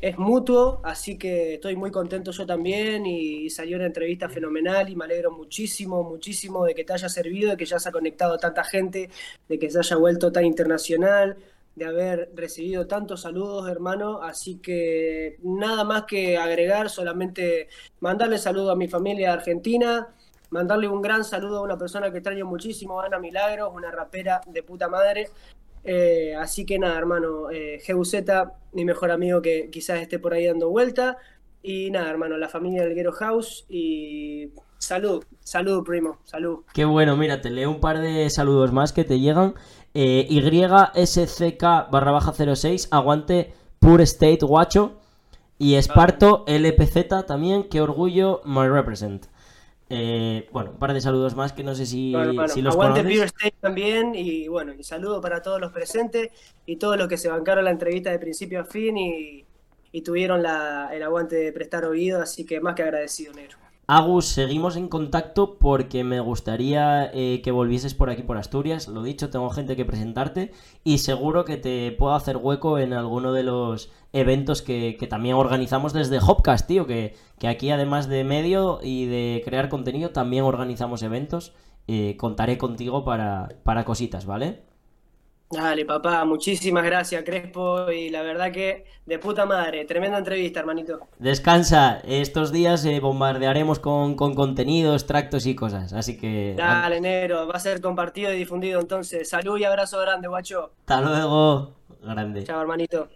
es mutuo, así que estoy muy contento yo también y salió una entrevista fenomenal y me alegro muchísimo, muchísimo de que te haya servido, de que ya se ha conectado tanta gente, de que se haya vuelto tan internacional, de haber recibido tantos saludos, hermano. Así que nada más que agregar, solamente mandarle saludo a mi familia argentina, mandarle un gran saludo a una persona que extraño muchísimo, Ana Milagros, una rapera de puta madre. Eh, así que nada, hermano, eh, mi mejor amigo que quizás esté por ahí dando vuelta. Y nada, hermano, la familia del Guero House y salud, salud, primo, salud. Qué bueno, mira, te leo un par de saludos más que te llegan. Eh, YSCK barra baja 06, aguante Pure State Guacho. Y Esparto LPZ también, qué orgullo, my represent. Eh, bueno, un par de saludos más que no sé si, si los Aguante Pure State también y bueno, un saludo para todos los presentes y todos los que se bancaron la entrevista de principio a fin y, tuvieron el aguante de prestar oído, así que más que agradecido, Negro. Agus, seguimos en contacto porque me gustaría eh, que volvieses por aquí por Asturias. Lo dicho, tengo gente que presentarte y seguro que te puedo hacer hueco en alguno de los eventos que, también organizamos desde Hopcast, tío, que, aquí además de medio y de crear contenido, también organizamos eventos. Eh, contaré contigo para, para cositas, ¿vale? Dale, papá, muchísimas gracias, Crespo. Y la verdad que de puta madre, tremenda entrevista, hermanito. Descansa, estos días eh, bombardearemos con, con contenido, extractos y cosas. Así que. Dale, negro, va a ser compartido y difundido entonces. Salud y abrazo grande, guacho. Hasta luego, grande. Chao, hermanito.